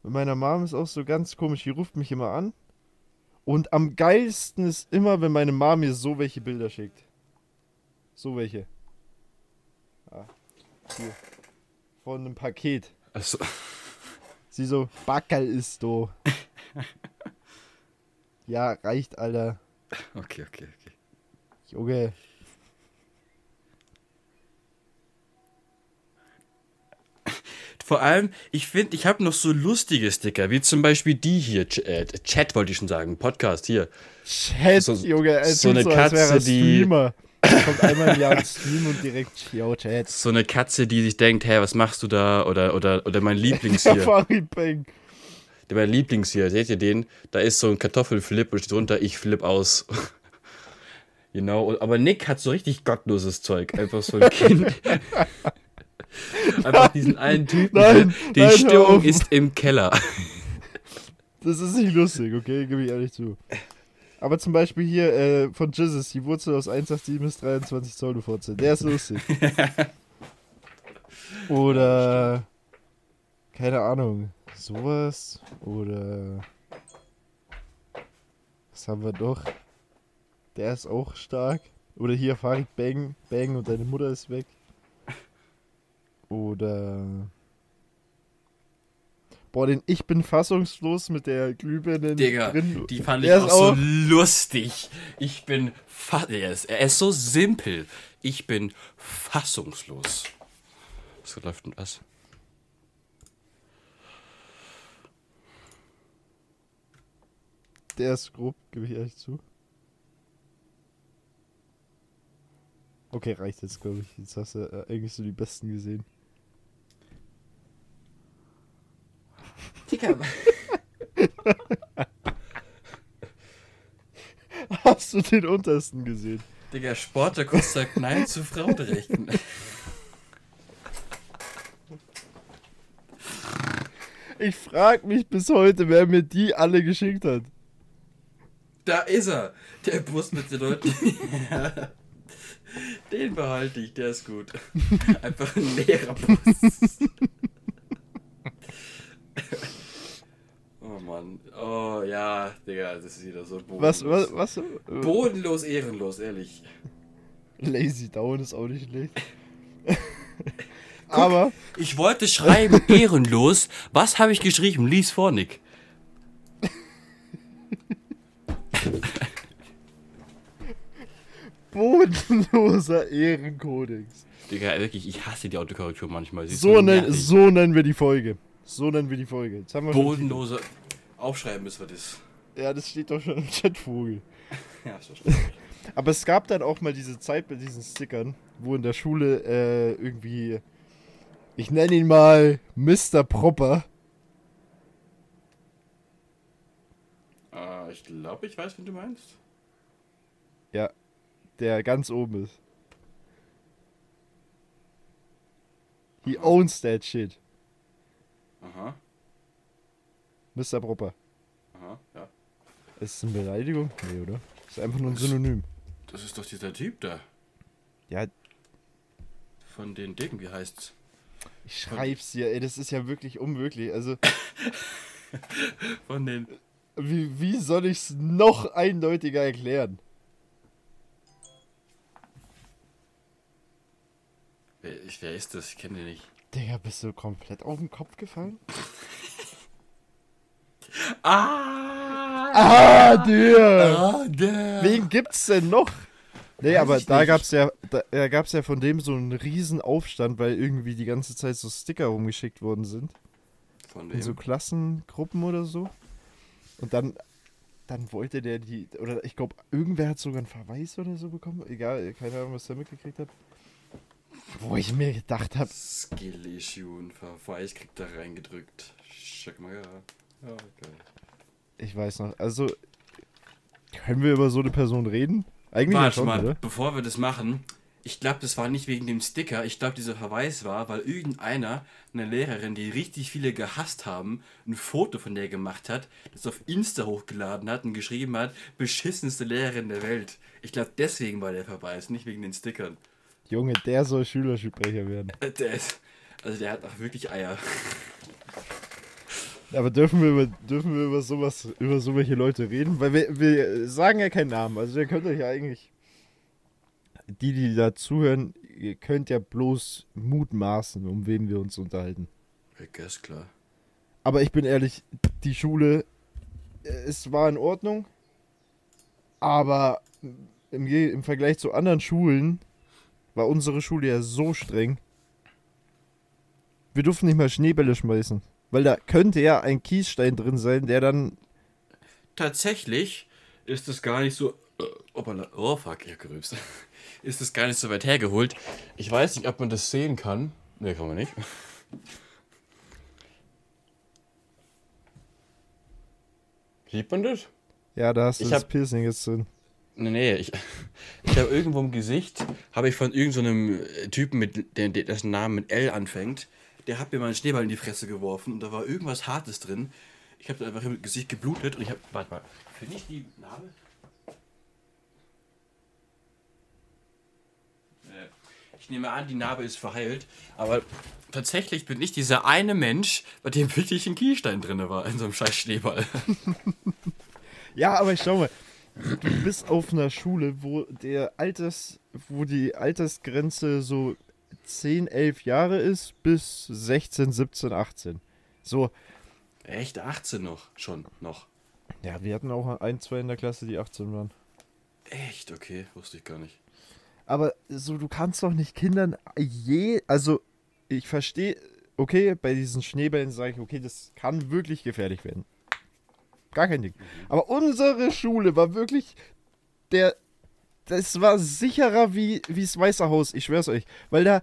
Mit meiner Mom ist auch so ganz komisch. Die ruft mich immer an. Und am geilsten ist immer, wenn meine Mom mir so welche Bilder schickt. So welche. Ah, hier. Von einem Paket. also, Sie so, Backerl ist do. [LAUGHS] ja, reicht, Alter. okay, okay, okay. Junge. Vor allem, ich finde, ich habe noch so lustige Sticker, wie zum Beispiel die hier, Ch äh, Chat wollte ich schon sagen, Podcast hier. Chat, So- Junge. als so eine er Katze, die- Streamer. Kommt einmal im Jahr ins Stream und direkt, yo, Chat. So eine Katze, die sich denkt, hey, was machst du da? Oder, oder, oder mein Lieblings [LAUGHS] hier. Bang. Der mein Lieblings hier, seht ihr den? Da ist so ein Kartoffelflip und steht drunter, ich flip aus. Genau, aber Nick hat so richtig gottloses Zeug. Einfach so ein Kind. [LAUGHS] Einfach diesen einen Typen. Nein, die nein, Stimmung ist im Keller. Das ist nicht lustig, okay? Gebe ich ehrlich zu. Aber zum Beispiel hier äh, von Jizzes, die Wurzel aus 187 bis 23 Zoll du Fotze. Der ist lustig. Oder. Keine Ahnung. Sowas. Oder. Was haben wir noch? Der ist auch stark. Oder hier Farid Bang, Bang und deine Mutter ist weg. Oder. Boah, den Ich bin fassungslos mit der Glühbirne Digga, drin. die fand ich Der auch ist so auch- lustig. Ich bin fa er ist, er ist so simpel. Ich bin fassungslos. Was läuft denn was? Der ist grob, gebe ich ehrlich zu. Okay, reicht jetzt, glaube ich. Jetzt hast du äh, eigentlich so die besten gesehen. Dicker. [LAUGHS] hast du den untersten gesehen? Digga, Sportakus sagt Nein zu Frauenrechten. Ich frage mich bis heute, wer mir die alle geschickt hat. Da ist er, der Bus mit den Leuten. [LAUGHS] Den behalte ich, der ist gut. [LAUGHS] Einfach ein leerer Bus. Oh Mann. Oh ja, Digga, das ist wieder so bodenlos. Was, was, was? Bodenlos, ehrenlos, ehrlich. Lazy Down ist auch nicht schlecht. Guck, Aber. Ich wollte schreiben, ehrenlos. Was habe ich geschrieben? Lies vor, Nick. Bodenloser Ehrenkodex. Digga, wirklich, ich hasse die Autokorrektur manchmal. So, nen, so nennen wir die Folge. So nennen wir die Folge. Bodenloser. Aufschreiben müssen wir das. Ja, das steht doch schon im Chatvogel. [LAUGHS] ja, ist doch Aber es gab dann auch mal diese Zeit bei diesen Stickern, wo in der Schule äh, irgendwie, ich nenne ihn mal Mr. Proper. Uh, ich glaube, ich weiß, wen du meinst. Ja, der ganz oben ist. He owns that shit. Aha. Mr. Proper. Aha, ja. Ist es eine Beleidigung? Nee, oder? Ist einfach nur ein Synonym. Das ist doch dieser Typ da. Ja. Von den Dicken, wie heißt's? Ich schreib's dir, ey, das ist ja wirklich unmöglich. Also. [LAUGHS] Von den. Wie, wie soll ich's noch eindeutiger erklären? Wer, wer ist das? Ich kenne den nicht. Digga, bist du komplett auf den Kopf gefallen? [LAUGHS] ah! Ah, der! Ah, der! Wen gibt's denn noch? Nee, Weiß aber da nicht. gab's ja, da, da gab's ja von dem so einen riesen Aufstand, weil irgendwie die ganze Zeit so Sticker rumgeschickt worden sind. Von wem? In so Klassengruppen oder so. Und dann, dann wollte der die, oder ich glaube, irgendwer hat sogar einen Verweis oder so bekommen. Egal, keine Ahnung, was der mitgekriegt hat. Wo ich mir gedacht habe. Skill-Issue und Verweis kriegt da reingedrückt. Schick mal, ja. Ja, geil. Ich weiß noch, also. Können wir über so eine Person reden? Eigentlich Warte schon, mal, oder? bevor wir das machen, ich glaube, das war nicht wegen dem Sticker. Ich glaube, dieser Verweis war, weil irgendeiner, eine Lehrerin, die richtig viele gehasst haben, ein Foto von der gemacht hat, das auf Insta hochgeladen hat und geschrieben hat, beschissenste Lehrerin der Welt. Ich glaube, deswegen war der Verweis, nicht wegen den Stickern. Junge, der soll Schülersprecher werden. Äh, der ist, also der hat auch wirklich Eier. Aber dürfen wir über, dürfen wir über sowas, über so welche Leute reden? Weil wir, wir sagen ja keinen Namen. Also ihr könnt euch ja eigentlich. Die, die da zuhören, ihr könnt ja bloß mutmaßen, um wen wir uns unterhalten. Ist klar. Aber ich bin ehrlich, die Schule, äh, es war in Ordnung. Aber im, im Vergleich zu anderen Schulen war unsere Schule ja so streng. Wir durften nicht mal Schneebälle schmeißen. Weil da könnte ja ein Kiesstein drin sein, der dann. Tatsächlich ist es gar nicht so. Äh, oh fuck, ich gerübst. [LAUGHS] Ist es gar nicht so weit hergeholt. Ich weiß nicht, ob man das sehen kann. Ne, kann man nicht. [LAUGHS] Sieht man das? Ja, da hast du ich das hab, Piercing jetzt drin. Nee, nee, ich, [LAUGHS] ich habe irgendwo im Gesicht, habe ich von irgendeinem so Typen, mit, der, dessen Namen mit L anfängt, der hat mir mal einen Schneeball in die Fresse geworfen und da war irgendwas Hartes drin. Ich habe einfach im Gesicht geblutet und ich habe. Warte mal, finde ich die Narbe? Äh, ich nehme an, die Narbe ist verheilt, aber tatsächlich bin ich dieser eine Mensch, bei dem wirklich ein Kielstein drin war, in so einem scheiß Schneeball. [LAUGHS] ja, aber ich schau mal, du bist auf einer Schule, wo der Alters, wo die Altersgrenze so 10, 11 Jahre ist bis 16, 17, 18. So. Echt 18 noch? Schon noch. Ja, wir hatten auch ein, zwei in der Klasse, die 18 waren. Echt? Okay, wusste ich gar nicht. Aber so, du kannst doch nicht Kindern je. Also, ich verstehe, okay, bei diesen Schneebällen sage ich, okay, das kann wirklich gefährlich werden. Gar kein Ding. Aber unsere Schule war wirklich der. Das war sicherer wie, wie das Weiße Haus, ich schwör's euch. Weil da,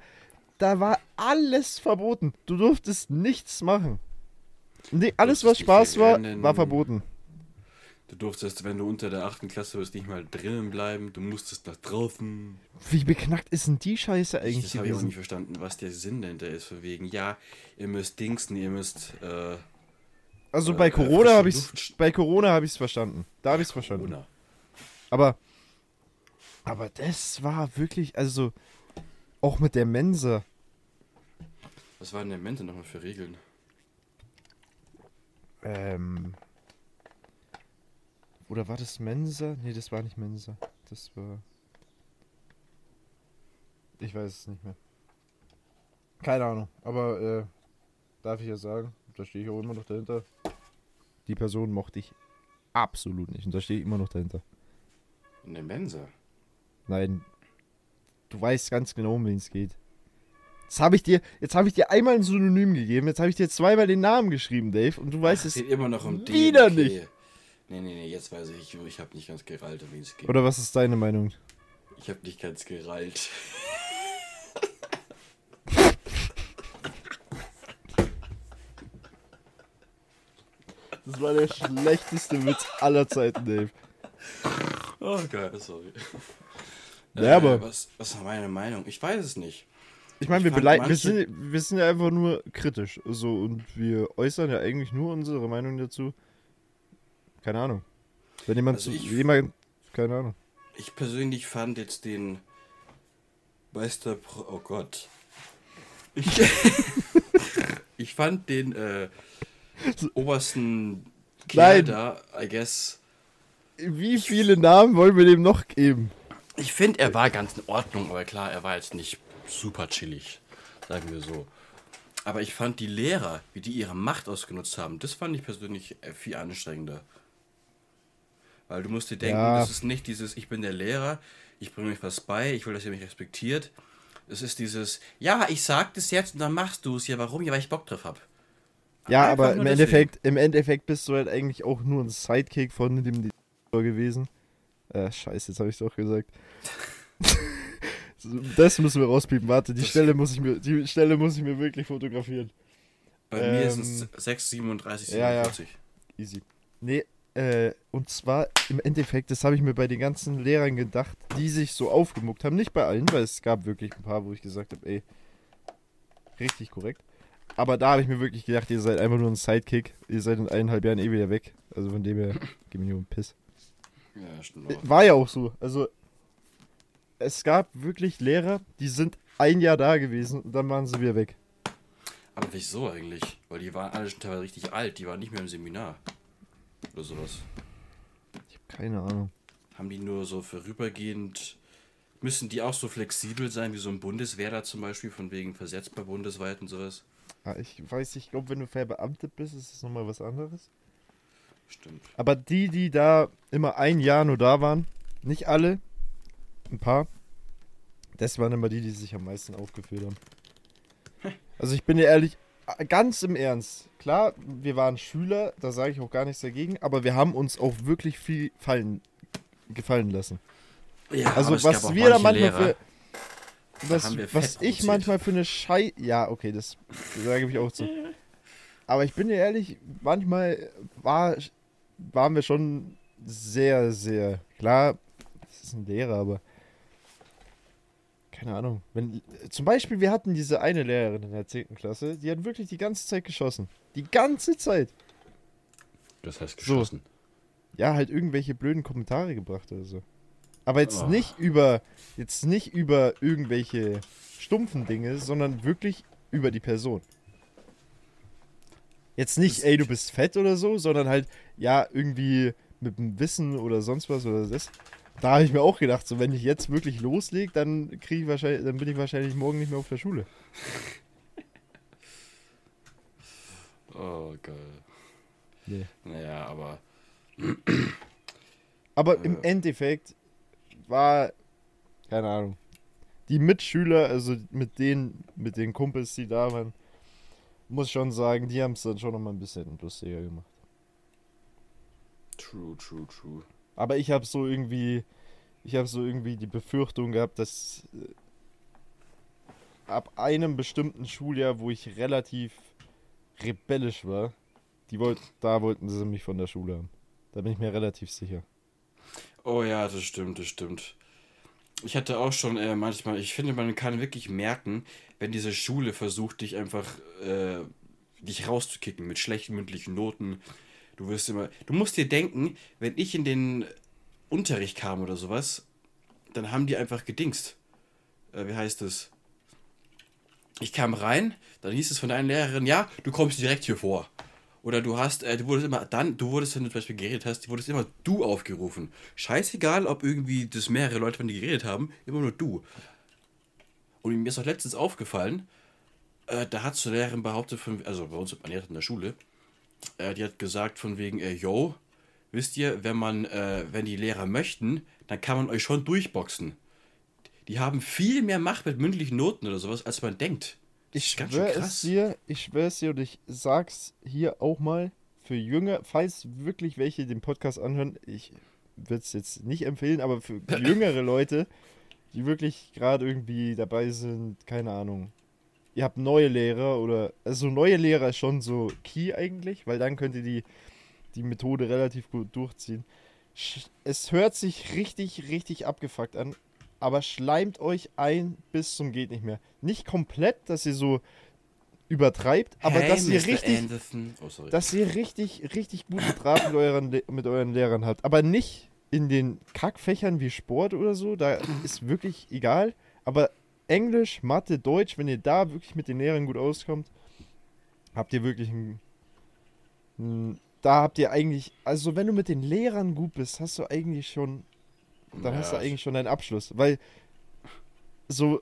da war alles verboten. Du durftest nichts machen. Nee, alles, was Spaß war, war verboten. Du durftest, wenn du unter der 8. Klasse bist, nicht mal drinnen bleiben. Du musstest nach draußen. Wie beknackt ist denn die Scheiße eigentlich? Das habe ich auch nicht verstanden, was der Sinn dahinter ist. Von wegen, ja, ihr müsst dingsen, ihr müsst äh, Also bei Corona habe ich bei Corona habe ich es verstanden. Da habe ich es verstanden. Corona. Aber aber das war wirklich also auch mit der Mensa. Was waren denn Mente nochmal für Regeln? Ähm oder war das Mensa? Nee, das war nicht Mensa. Das war Ich weiß es nicht mehr. Keine Ahnung, aber äh, darf ich ja sagen, da stehe ich auch immer noch dahinter. Die Person mochte ich absolut nicht und da stehe ich immer noch dahinter. In der Mensa. Nein. Du weißt ganz genau, um wen es geht. Jetzt habe ich dir, jetzt habe ich dir einmal ein Synonym gegeben, jetzt habe ich dir zweimal den Namen geschrieben, Dave, und du weißt es es. geht immer noch um den. wieder okay. nicht. Nee, nee, nee, jetzt weiß ich, ich habe nicht ganz gerallt, um wen es geht. Oder was ist deine Meinung? Ich habe nicht ganz gerallt. [LAUGHS] Das war der schlechteste Witz aller Zeiten, Dave. Oh, geil, sorry. Ja, aber- Was, was war meine Meinung? Ich weiß es nicht. Ich meine, wir, belei- wir, manche- sind, wir sind ja einfach nur kritisch. So, und wir äußern ja eigentlich nur unsere Meinung dazu. Keine Ahnung. Wenn jemand Also zu. ich- Jemand, keine Ahnung. Ich persönlich fand jetzt den Meister Pro Oh Gott. Ich, [LAUGHS] ich fand den äh, obersten Kerl Nein. da, I guess. Wie viele Namen wollen wir dem noch geben? Ich finde, er war ganz in Ordnung, aber klar, er war jetzt nicht super chillig, sagen wir so. Aber ich fand die Lehrer, wie die ihre Macht ausgenutzt haben, das fand ich persönlich äh, viel anstrengender. Weil du musst dir denken, Ja. das ist nicht dieses, ich bin der Lehrer, ich bringe euch was bei, ich will, dass ihr mich respektiert. Es ist dieses, ja, ich sag das jetzt und dann machst du es. Ja, warum? Ja, weil ich Bock drauf hab. Ja, Einfach aber im deswegen. Endeffekt, im Endeffekt bist du halt eigentlich auch nur ein Sidekick von dem Diktator gewesen. Äh, scheiße, jetzt habe ich doch gesagt. [LAUGHS] das müssen wir rauspiepen. Warte, die Das- Stelle muss ich mir, die Stelle muss ich mir wirklich fotografieren. Bei mir ist Ähm, es 6, 37, ja, ja. 47. Easy. Nee, äh, und zwar im Endeffekt, das habe ich mir bei den ganzen Lehrern gedacht, die sich so aufgemuckt haben. Nicht bei allen, weil es gab wirklich ein paar, wo ich gesagt habe, ey, richtig korrekt. Aber da habe ich mir wirklich gedacht, ihr seid einfach nur ein Sidekick. Ihr seid in eineinhalb Jahren eh wieder weg. Also von dem her, [LAUGHS] gib mir nur einen Piss. Ja, stimmt. auch. War ja auch so. Also, es gab wirklich Lehrer, die sind ein Jahr da gewesen und dann waren sie wieder weg. Aber wieso eigentlich? Weil die waren alle schon teilweise richtig alt, die waren nicht mehr im Seminar. Oder sowas. Ich habe keine Ahnung. Haben die nur so vorübergehend. Müssen die auch so flexibel sein wie so ein Bundeswehr zum Beispiel, von wegen versetzbar bundesweit und sowas? Ah, Ich weiß, ich glaube, wenn du verbeamtet bist, ist es nochmal was anderes. Stimmt. Aber die, die da immer ein Jahr nur da waren, nicht alle, ein paar, das waren immer die, die sich am meisten aufgeführt haben. [LAUGHS] Also ich bin dir ehrlich, ganz im Ernst, klar, wir waren Schüler, da sage ich auch gar nichts dagegen, aber wir haben uns auch wirklich viel fallen, gefallen lassen. Ja, Also was auch wir da manchmal Lehrer, für... Was, was ich manchmal für eine Schei... Ja, okay, das sage ich auch zu. Aber ich bin dir ehrlich, manchmal war, waren wir schon sehr, sehr... Klar, das ist ein Lehrer, aber... Keine Ahnung. Wenn, zum Beispiel, wir hatten diese eine Lehrerin in der 10. Klasse, die hat wirklich die ganze Zeit geschossen. Die ganze Zeit. Das heißt So. geschossen. Ja, halt irgendwelche blöden Kommentare gebracht oder so. Aber jetzt Oh. nicht über, jetzt nicht über irgendwelche stumpfen Dinge, sondern wirklich über die Person. Jetzt nicht, ey, du bist fett oder so, sondern halt, ja, irgendwie mit dem Wissen oder sonst was oder das. Da habe ich mir auch gedacht, so wenn ich jetzt wirklich loslege, dann kriege ich wahrscheinlich, dann bin ich wahrscheinlich morgen nicht mehr auf der Schule. [LAUGHS] Oh, geil. Nee. Naja, aber. Aber im Äh. Endeffekt war, keine Ahnung, die Mitschüler, also mit den, mit den Kumpels, die da waren, muss schon sagen, die haben es dann schon noch mal ein bisschen lustiger gemacht. True, true, true. Aber ich habe so irgendwie, ich habe so irgendwie die Befürchtung gehabt, dass äh, ab einem bestimmten Schuljahr, wo ich relativ rebellisch war, die wollt, da wollten sie mich von der Schule haben. Da bin ich mir relativ sicher. Oh ja, das stimmt, das stimmt. Ich hatte auch schon äh, manchmal, ich finde, man kann wirklich merken, wenn diese Schule versucht, dich einfach äh, dich rauszukicken mit schlechten mündlichen Noten. Du wirst immer. Du musst dir denken, wenn ich in den Unterricht kam oder sowas, dann haben die einfach gedingst. Äh, wie heißt es? Ich kam rein, dann hieß es von deiner Lehrerin, ja, du kommst direkt hier vor. Oder du hast, äh, du wurdest immer dann, du wurdest, wenn du zum Beispiel geredet hast, du wurdest immer du aufgerufen. Scheißegal, ob irgendwie das mehrere Leute von dir geredet haben, immer nur du. Und mir ist auch letztens aufgefallen, äh, da hat so eine Lehrerin behauptet, von, also bei uns in der Schule, äh, die hat gesagt von wegen, äh, yo, wisst ihr, wenn man, äh, wenn die Lehrer möchten, dann kann man euch schon durchboxen. Die haben viel mehr Macht mit mündlichen Noten oder sowas, als man denkt. Ich schwöre es dir, ich schwöre es dir und ich sag's hier auch mal für Jünger, falls wirklich welche den Podcast anhören, ich würde es jetzt nicht empfehlen, aber für [LAUGHS] jüngere Leute, die wirklich gerade irgendwie dabei sind, keine Ahnung. Ihr habt neue Lehrer oder, also neue Lehrer ist schon so key eigentlich, weil dann könnt ihr die, die Methode relativ gut durchziehen. Es hört sich richtig, richtig abgefuckt an, aber schleimt euch ein bis zum geht nicht mehr. Nicht komplett, dass ihr so übertreibt, aber hey, dass Mr. ihr richtig, oh, dass ihr richtig, richtig gute Draht mit euren, mit euren Lehrern habt. Aber nicht in den Kackfächern wie Sport oder so, da ist wirklich egal. Aber Englisch, Mathe, Deutsch, wenn ihr da wirklich mit den Lehrern gut auskommt, habt ihr wirklich ein, ein da habt ihr eigentlich, also wenn du mit den Lehrern gut bist, hast du eigentlich schon dann ja. hast du eigentlich schon deinen Abschluss. Weil so.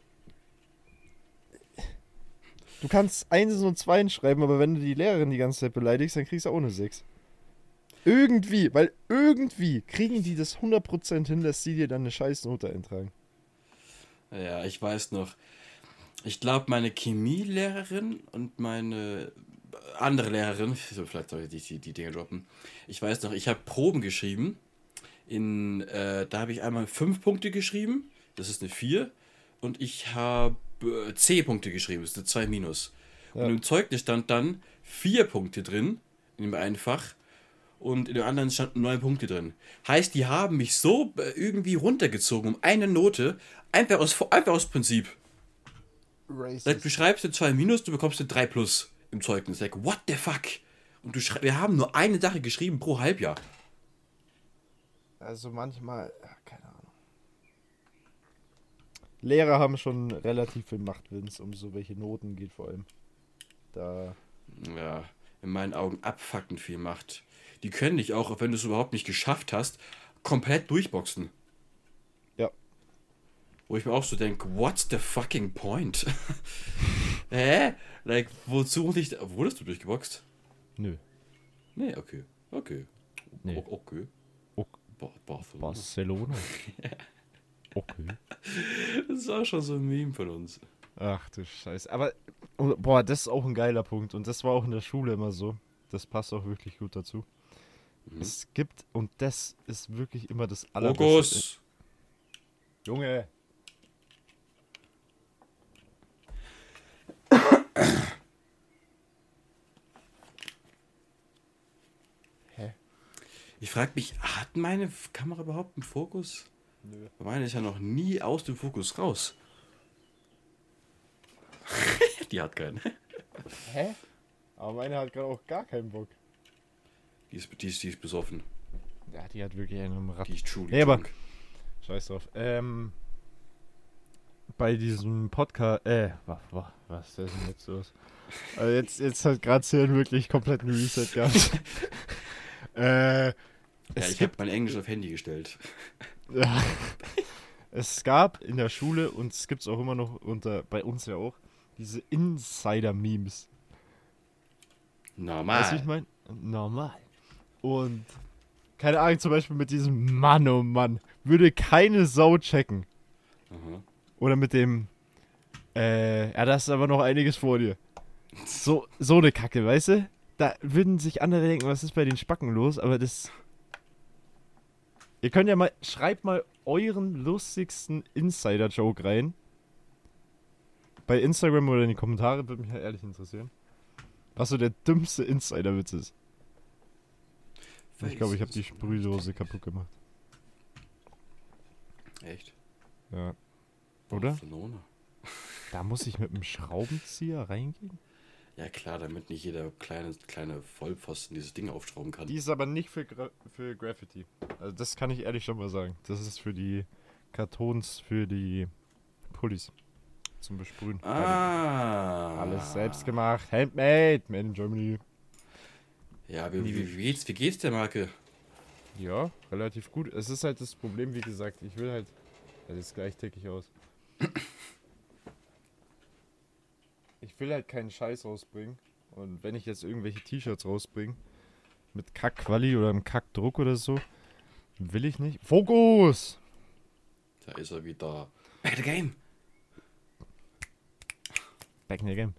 Du kannst Einsen und Zweien schreiben, aber wenn du die Lehrerin die ganze Zeit beleidigst, dann kriegst du auch eine Sechs. Irgendwie, weil irgendwie kriegen die das 100% hin, dass sie dir dann eine scheiß Note eintragen. Ja, ich weiß noch. Ich glaube, meine Chemielehrerin und meine andere Lehrerin, vielleicht soll ich die, die Dinge droppen. Ich weiß noch, ich habe Proben geschrieben in, äh, da habe ich einmal fünf Punkte geschrieben, das ist eine 4. Und ich habe äh, C-Punkte geschrieben, das ist eine 2 minus. Ja. Und im Zeugnis stand dann vier Punkte drin, in dem einen Fach. Und in dem anderen standen neun Punkte drin. Heißt, die haben mich so äh, irgendwie runtergezogen um eine Note, einfach aus, einfach aus Prinzip. Racist. du schreibst eine 2 minus, du bekommst eine 3 plus im Zeugnis. Like, what the fuck? Und du wir haben nur eine Sache geschrieben pro Halbjahr. Also manchmal, keine Ahnung. Lehrer haben schon relativ viel Macht, wenn es um so welche Noten geht, vor allem. Da. Ja, in meinen Augen abfuckend viel Macht. Die können dich auch, auch wenn du es überhaupt nicht geschafft hast, komplett durchboxen. Ja. Wo ich mir auch so denke, what's the fucking point? [LAUGHS] Hä? Like, wozu muss ich. Wurdest du durchgeboxt? Nö. Nee, okay. Okay. Nee. O Barcelona. Barcelona. [LAUGHS] Okay. Das ist auch schon so ein Meme von uns. Ach du Scheiße. Aber, boah, das ist auch ein geiler Punkt. Und das war auch in der Schule immer so. Das passt auch wirklich gut dazu. Mhm. Es gibt, und das ist wirklich immer das allerbeste. Fokus! Junge! Ich frage mich, hat meine Kamera überhaupt einen Fokus? Nö. Meine ist ja noch nie aus dem Fokus raus. [LAUGHS] die hat keinen. Hä? Aber meine hat gerade auch gar keinen Bock. Die ist, die, ist, die ist besoffen. Ja, die hat wirklich einen Rad. Die ist truly nee, aber Scheiß drauf. Ähm, bei diesem Podcast, äh, was, was, was ist denn jetzt los? Also jetzt, jetzt hat gerade Hirn wirklich komplett ein Reset gehabt. [LAUGHS] äh, ja, ich habe mein Englisch auf Handy gestellt. [LAUGHS] Ja. Es gab in der Schule und es gibt es auch immer noch unter bei uns ja auch diese Insider-Memes. Normal. Weißt du, ich meine? Normal. Und keine Ahnung, zum Beispiel mit diesem Mann, oh Mann, würde keine Sau checken. Mhm. Oder mit dem, äh, ja, da ist aber noch einiges vor dir. So, so eine Kacke, weißt du? Da würden sich andere denken, was ist bei den Spacken los, aber das Ihr könnt ja mal, schreibt mal euren lustigsten Insider-Joke rein. Bei Instagram oder in die Kommentare, würde mich ja ehrlich interessieren. Was so der dümmste Insider-Witz ist. Ich glaube, ich habe die Sprühdose kaputt gemacht. Echt? Ja. Oder? Da muss ich mit einem Schraubenzieher reingehen? Ja klar, damit nicht jeder kleine, kleine Vollpfosten dieses Ding aufschrauben kann. Die ist aber nicht für, Gra für Graffiti. Also das kann ich ehrlich schon mal sagen. Das ist für die Kartons, für die Pullis zum Besprühen. Ah. Alles selbst gemacht. Handmade. Made in Germany. Ja, wie, wie, wie, geht's, wie geht's der Marke? Ja, relativ gut. Es ist halt das Problem, wie gesagt, ich will halt. Das ist gleich tickig aus. Ich will halt keinen Scheiß rausbringen. Und wenn ich jetzt irgendwelche T-Shirts rausbringe, mit Kack-Quali oder einem Kack-Druck oder so, will ich nicht. Fokus! Da ist er wieder. Back the game! Back in the game.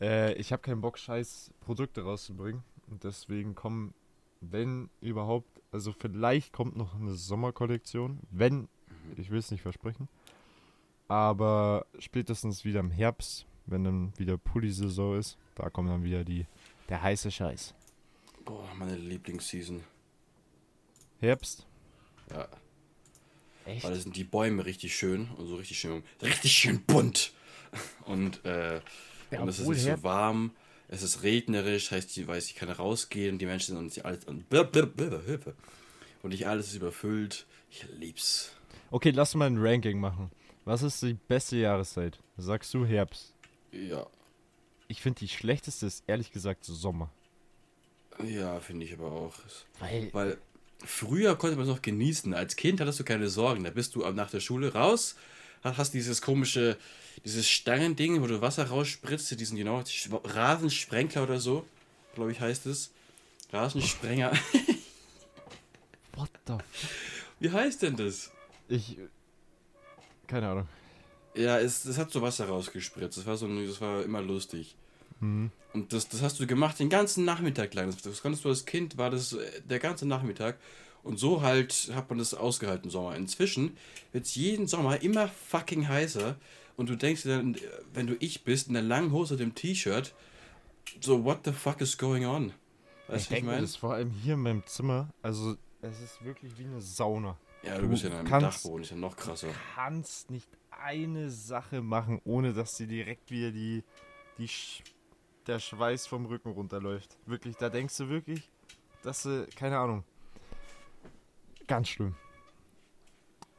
Äh, ich habe keinen Bock, scheiß Produkte rauszubringen. Und deswegen kommen, wenn überhaupt, also vielleicht kommt noch eine Sommerkollektion. Wenn, ich will es nicht versprechen. Aber spätestens wieder im Herbst, wenn dann wieder Pulli-Saison ist, da kommt dann wieder die, der heiße Scheiß. Boah, meine Lieblingsseason. Herbst? Ja. Echt? Weil da sind die Bäume richtig schön und so richtig schön, richtig schön bunt. Und, äh, Ja, und es ist nicht so Herb- warm. Es ist regnerisch, heißt, ich weiß, ich kann rausgehen und die Menschen sind nicht alles und. Und nicht alles ist überfüllt. Ich lieb's. Okay, lass mal ein Ranking machen. Was ist die beste Jahreszeit? Sagst du Herbst? Ja. Ich finde die schlechteste ist ehrlich gesagt Sommer. Ja, finde ich aber auch. Weil Weil früher konnte man es noch genießen. Als Kind hattest du keine Sorgen. Da bist du nach der Schule raus, ha- hast dieses komische, dieses Stangending, wo du Wasser rausspritzt, diesen genau Rasensprenkler oder so, glaube ich heißt es. Rasensprenger. What the Wie heißt denn das? Ich. Keine Ahnung. Ja, es, es hat so Wasser rausgespritzt. Das war so, das war immer lustig. Mhm. Und das, das hast du gemacht den ganzen Nachmittag lang. Das, das konntest du als Kind, war das äh, der ganze Nachmittag. Und so halt hat man das ausgehalten im Sommer. Inzwischen wird es jeden Sommer immer fucking heißer. Und du denkst dir dann, äh, wenn du ich bist, in der langen Hose dem T-Shirt, so, what the fuck is going on? Weißt ich du, ich mir meine? das vor allem hier in meinem Zimmer. Also, es ist wirklich wie eine Sauna. Ja, du du bist ja in einem kannst- Dachboden, ist ja noch krasser. kannst nicht eine Sache machen, ohne dass dir direkt wieder die, die Sch der Schweiß vom Rücken runterläuft. Wirklich, da denkst du wirklich, dass du, keine Ahnung. Ganz schlimm.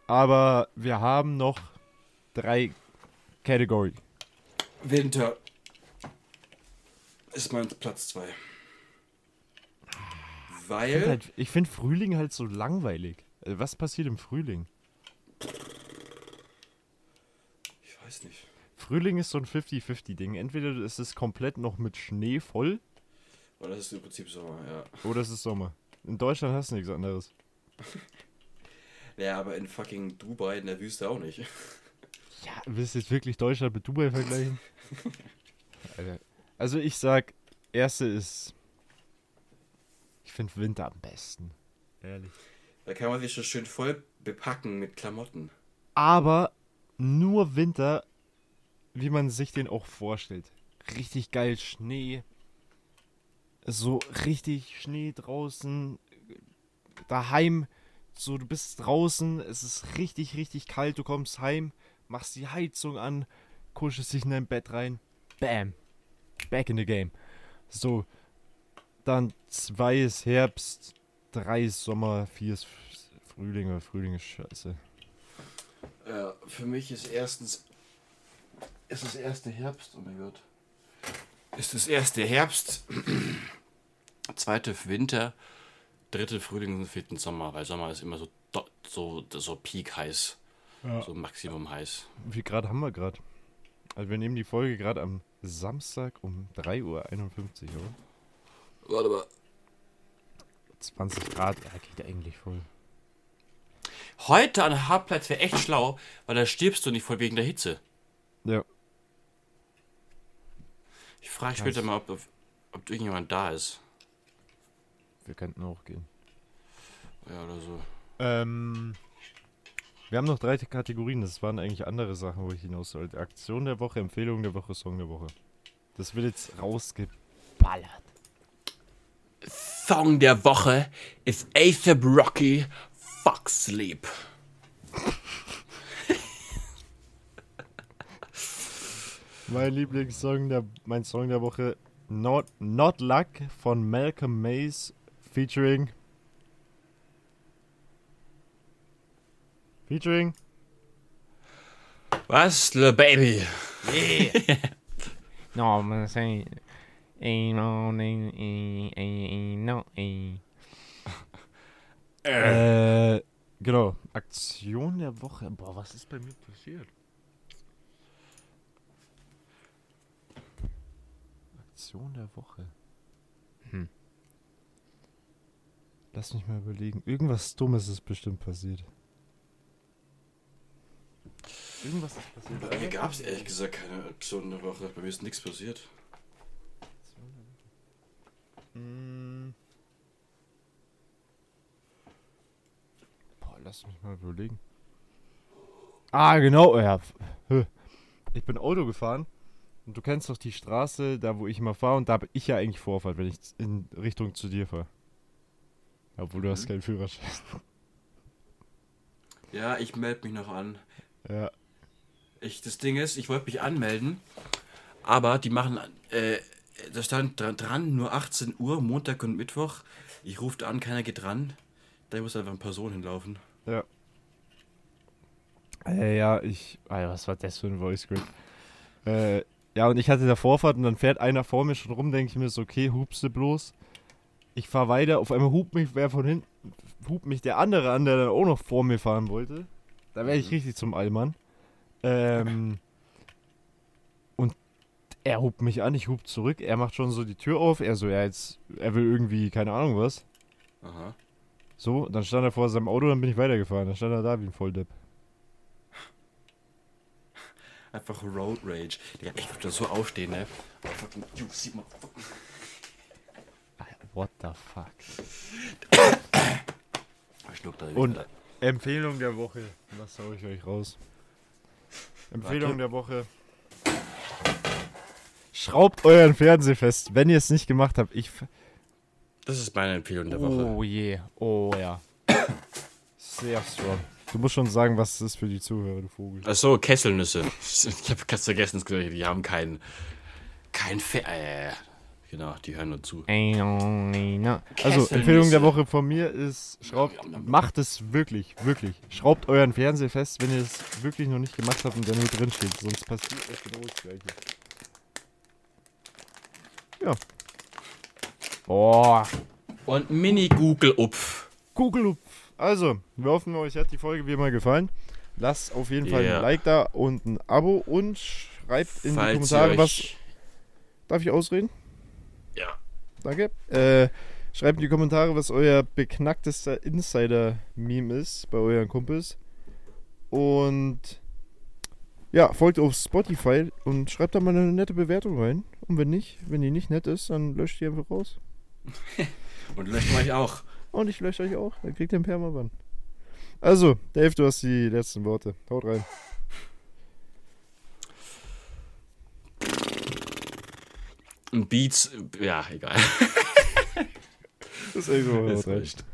Aber wir haben noch drei Category. Winter ist mein Platz 2. Ich finde Weil. halt, ich find Frühling halt so langweilig. Äh, Was passiert im Frühling? Weiß nicht. Frühling ist so ein 50-50-Ding. Entweder ist es komplett noch mit Schnee voll Aber das ist im Prinzip Sommer, ja. oder es ist Sommer. In Deutschland hast du nichts anderes. [LAUGHS] Ja, aber in fucking Dubai in der Wüste auch nicht. Ja, willst du jetzt wirklich Deutschland mit Dubai vergleichen? [LAUGHS] Alter. Also ich sag, erste ist. Ich finde Winter am besten. Ehrlich. Da kann man sich schon schön voll bepacken mit Klamotten. Aber nur Winter, wie man sich den auch vorstellt. Richtig geil Schnee. So richtig Schnee draußen. Daheim. So, du bist draußen, es ist richtig, richtig kalt, du kommst heim, machst die Heizung an, kuschelst dich in dein Bett rein. Bam. Back in the game. So. Dann zwei ist Herbst, drei ist Sommer, vier ist Frühling, weil Frühling ist scheiße. Ja, für mich ist erstens. Ist das erste Herbst, oh mein Gott. Ist das erste Herbst, [CLEARS THROAT] zweite Winter, dritte Frühling und vierten Sommer, weil Sommer ist immer so, so, so peak heiß. So Maximum heiß. Wie viel Grad haben wir gerade? Also wir nehmen die Folge gerade am Samstag um 3.51 Uhr, oder? Warte mal. 20 Grad, ja, geht eigentlich voll. Heute an Haarplatz wäre echt schlau, weil da stirbst du nicht voll wegen der Hitze. Ja. Ich frage später mal, ob, ob, ob irgendjemand da ist. Wir könnten auch gehen. Ja, oder so. Ähm, wir haben noch drei Kategorien. Das waren eigentlich andere Sachen, wo ich hinaus sollte. Aktion der Woche, Empfehlung der Woche, Song der Woche. Das wird jetzt rausgeballert. Song der Woche ist ASAP Rocky Fuck Sleep. Mein Lieblingssong, der, mein Song der Woche Not, Not Luck von Malcolm Mays featuring. Featuring. Was, Lil Baby? [LAUGHS] No, I'm saying. Ain't no, ain't, ain't, ain't, no, ain't. Äh, genau. Aktion der Woche. Boah, was ist bei mir passiert? Aktion der Woche. Hm. Lass mich mal überlegen. Irgendwas Dummes ist bestimmt passiert. Irgendwas ist passiert. Bei mir gab es ehrlich gesagt keine Aktion der Woche. Bei mir ist nichts passiert. Mm. Lass mich mal überlegen. Ah, genau, ja. Ich bin Auto gefahren und du kennst doch die Straße, da wo ich immer fahre und da habe ich ja eigentlich Vorfahrt, wenn ich in Richtung zu dir fahre. Obwohl du hast Mhm. keinen Führerschein. [LAUGHS] Ja, ich melde mich noch an. Ja. Ich, das Ding ist, ich wollte mich anmelden, aber die machen, äh, da stand dran, dran, nur 18 Uhr, Montag und Mittwoch. Ich rufe an, keiner geht ran. Da muss einfach eine Person hinlaufen. Ja. Äh, ja, ich. Alter, was war das für ein Voice Script? Äh, ja, und ich hatte da Vorfahrt und dann fährt einer vor mir schon rum, denke ich mir so, okay, hupste bloß. Ich fahr weiter, auf einmal hupt mich wer von hinten, hupt mich der andere an, der dann auch noch vor mir fahren wollte. Da wäre ich Mhm. richtig zum Allmann. Ähm, und er hupt mich an, ich hupt zurück, er macht schon so die Tür auf, er so, ja, jetzt, er will irgendwie, keine Ahnung was. Aha. So, dann stand er vor seinem Auto, dann bin ich weitergefahren. Dann stand er da wie ein Volldepp. Einfach Road Rage. Digga, ich würde da so aufstehen, ne? Fucking, you my fucking- What the fuck? [COUGHS] Ich schluck da Und- wieder. Empfehlung der Woche. Was hau ich euch raus? Empfehlung Warte. der Woche. Schraubt euren Fernseher fest, wenn ihr es nicht gemacht habt. Ich. Das ist meine Empfehlung der Woche. Oh je. Oh ja. Sehr strong. Du musst schon sagen, was es ist für die Zuhörer, du Vogel. Achso, Kesselnüsse. Ich habe ganz vergessen, die haben kein. kein Fe äh, Genau, die hören nur zu. Also, Empfehlung der Woche von mir ist, schraubt, macht es wirklich, wirklich. Schraubt euren Fernseher fest, wenn ihr es wirklich noch nicht gemacht habt und der nur drin steht. Sonst passiert euch genau das Gleiche. Ja. Boah. Und Mini-Google-Upf. Google. Also, wir hoffen, euch hat die Folge wie immer gefallen. Lasst auf jeden Fall Ja. ein Like da und ein Abo und schreibt in die Falls Kommentare, ihr was. Darf ich ausreden? Ja. Danke. Äh, schreibt in die Kommentare, was euer beknacktester Insider-Meme ist bei euren Kumpels. Und ja, folgt auf Spotify und schreibt da mal eine nette Bewertung rein. Und wenn nicht, wenn die nicht nett ist, dann löscht die einfach raus. [LAUGHS] Und löscht euch auch. Und ich lösche euch auch. Dann kriegt ihr ein Permaban. Also, Dave, du hast die letzten Worte. Haut rein. Und Beats, ja, egal. [LAUGHS] Das ist rein. recht.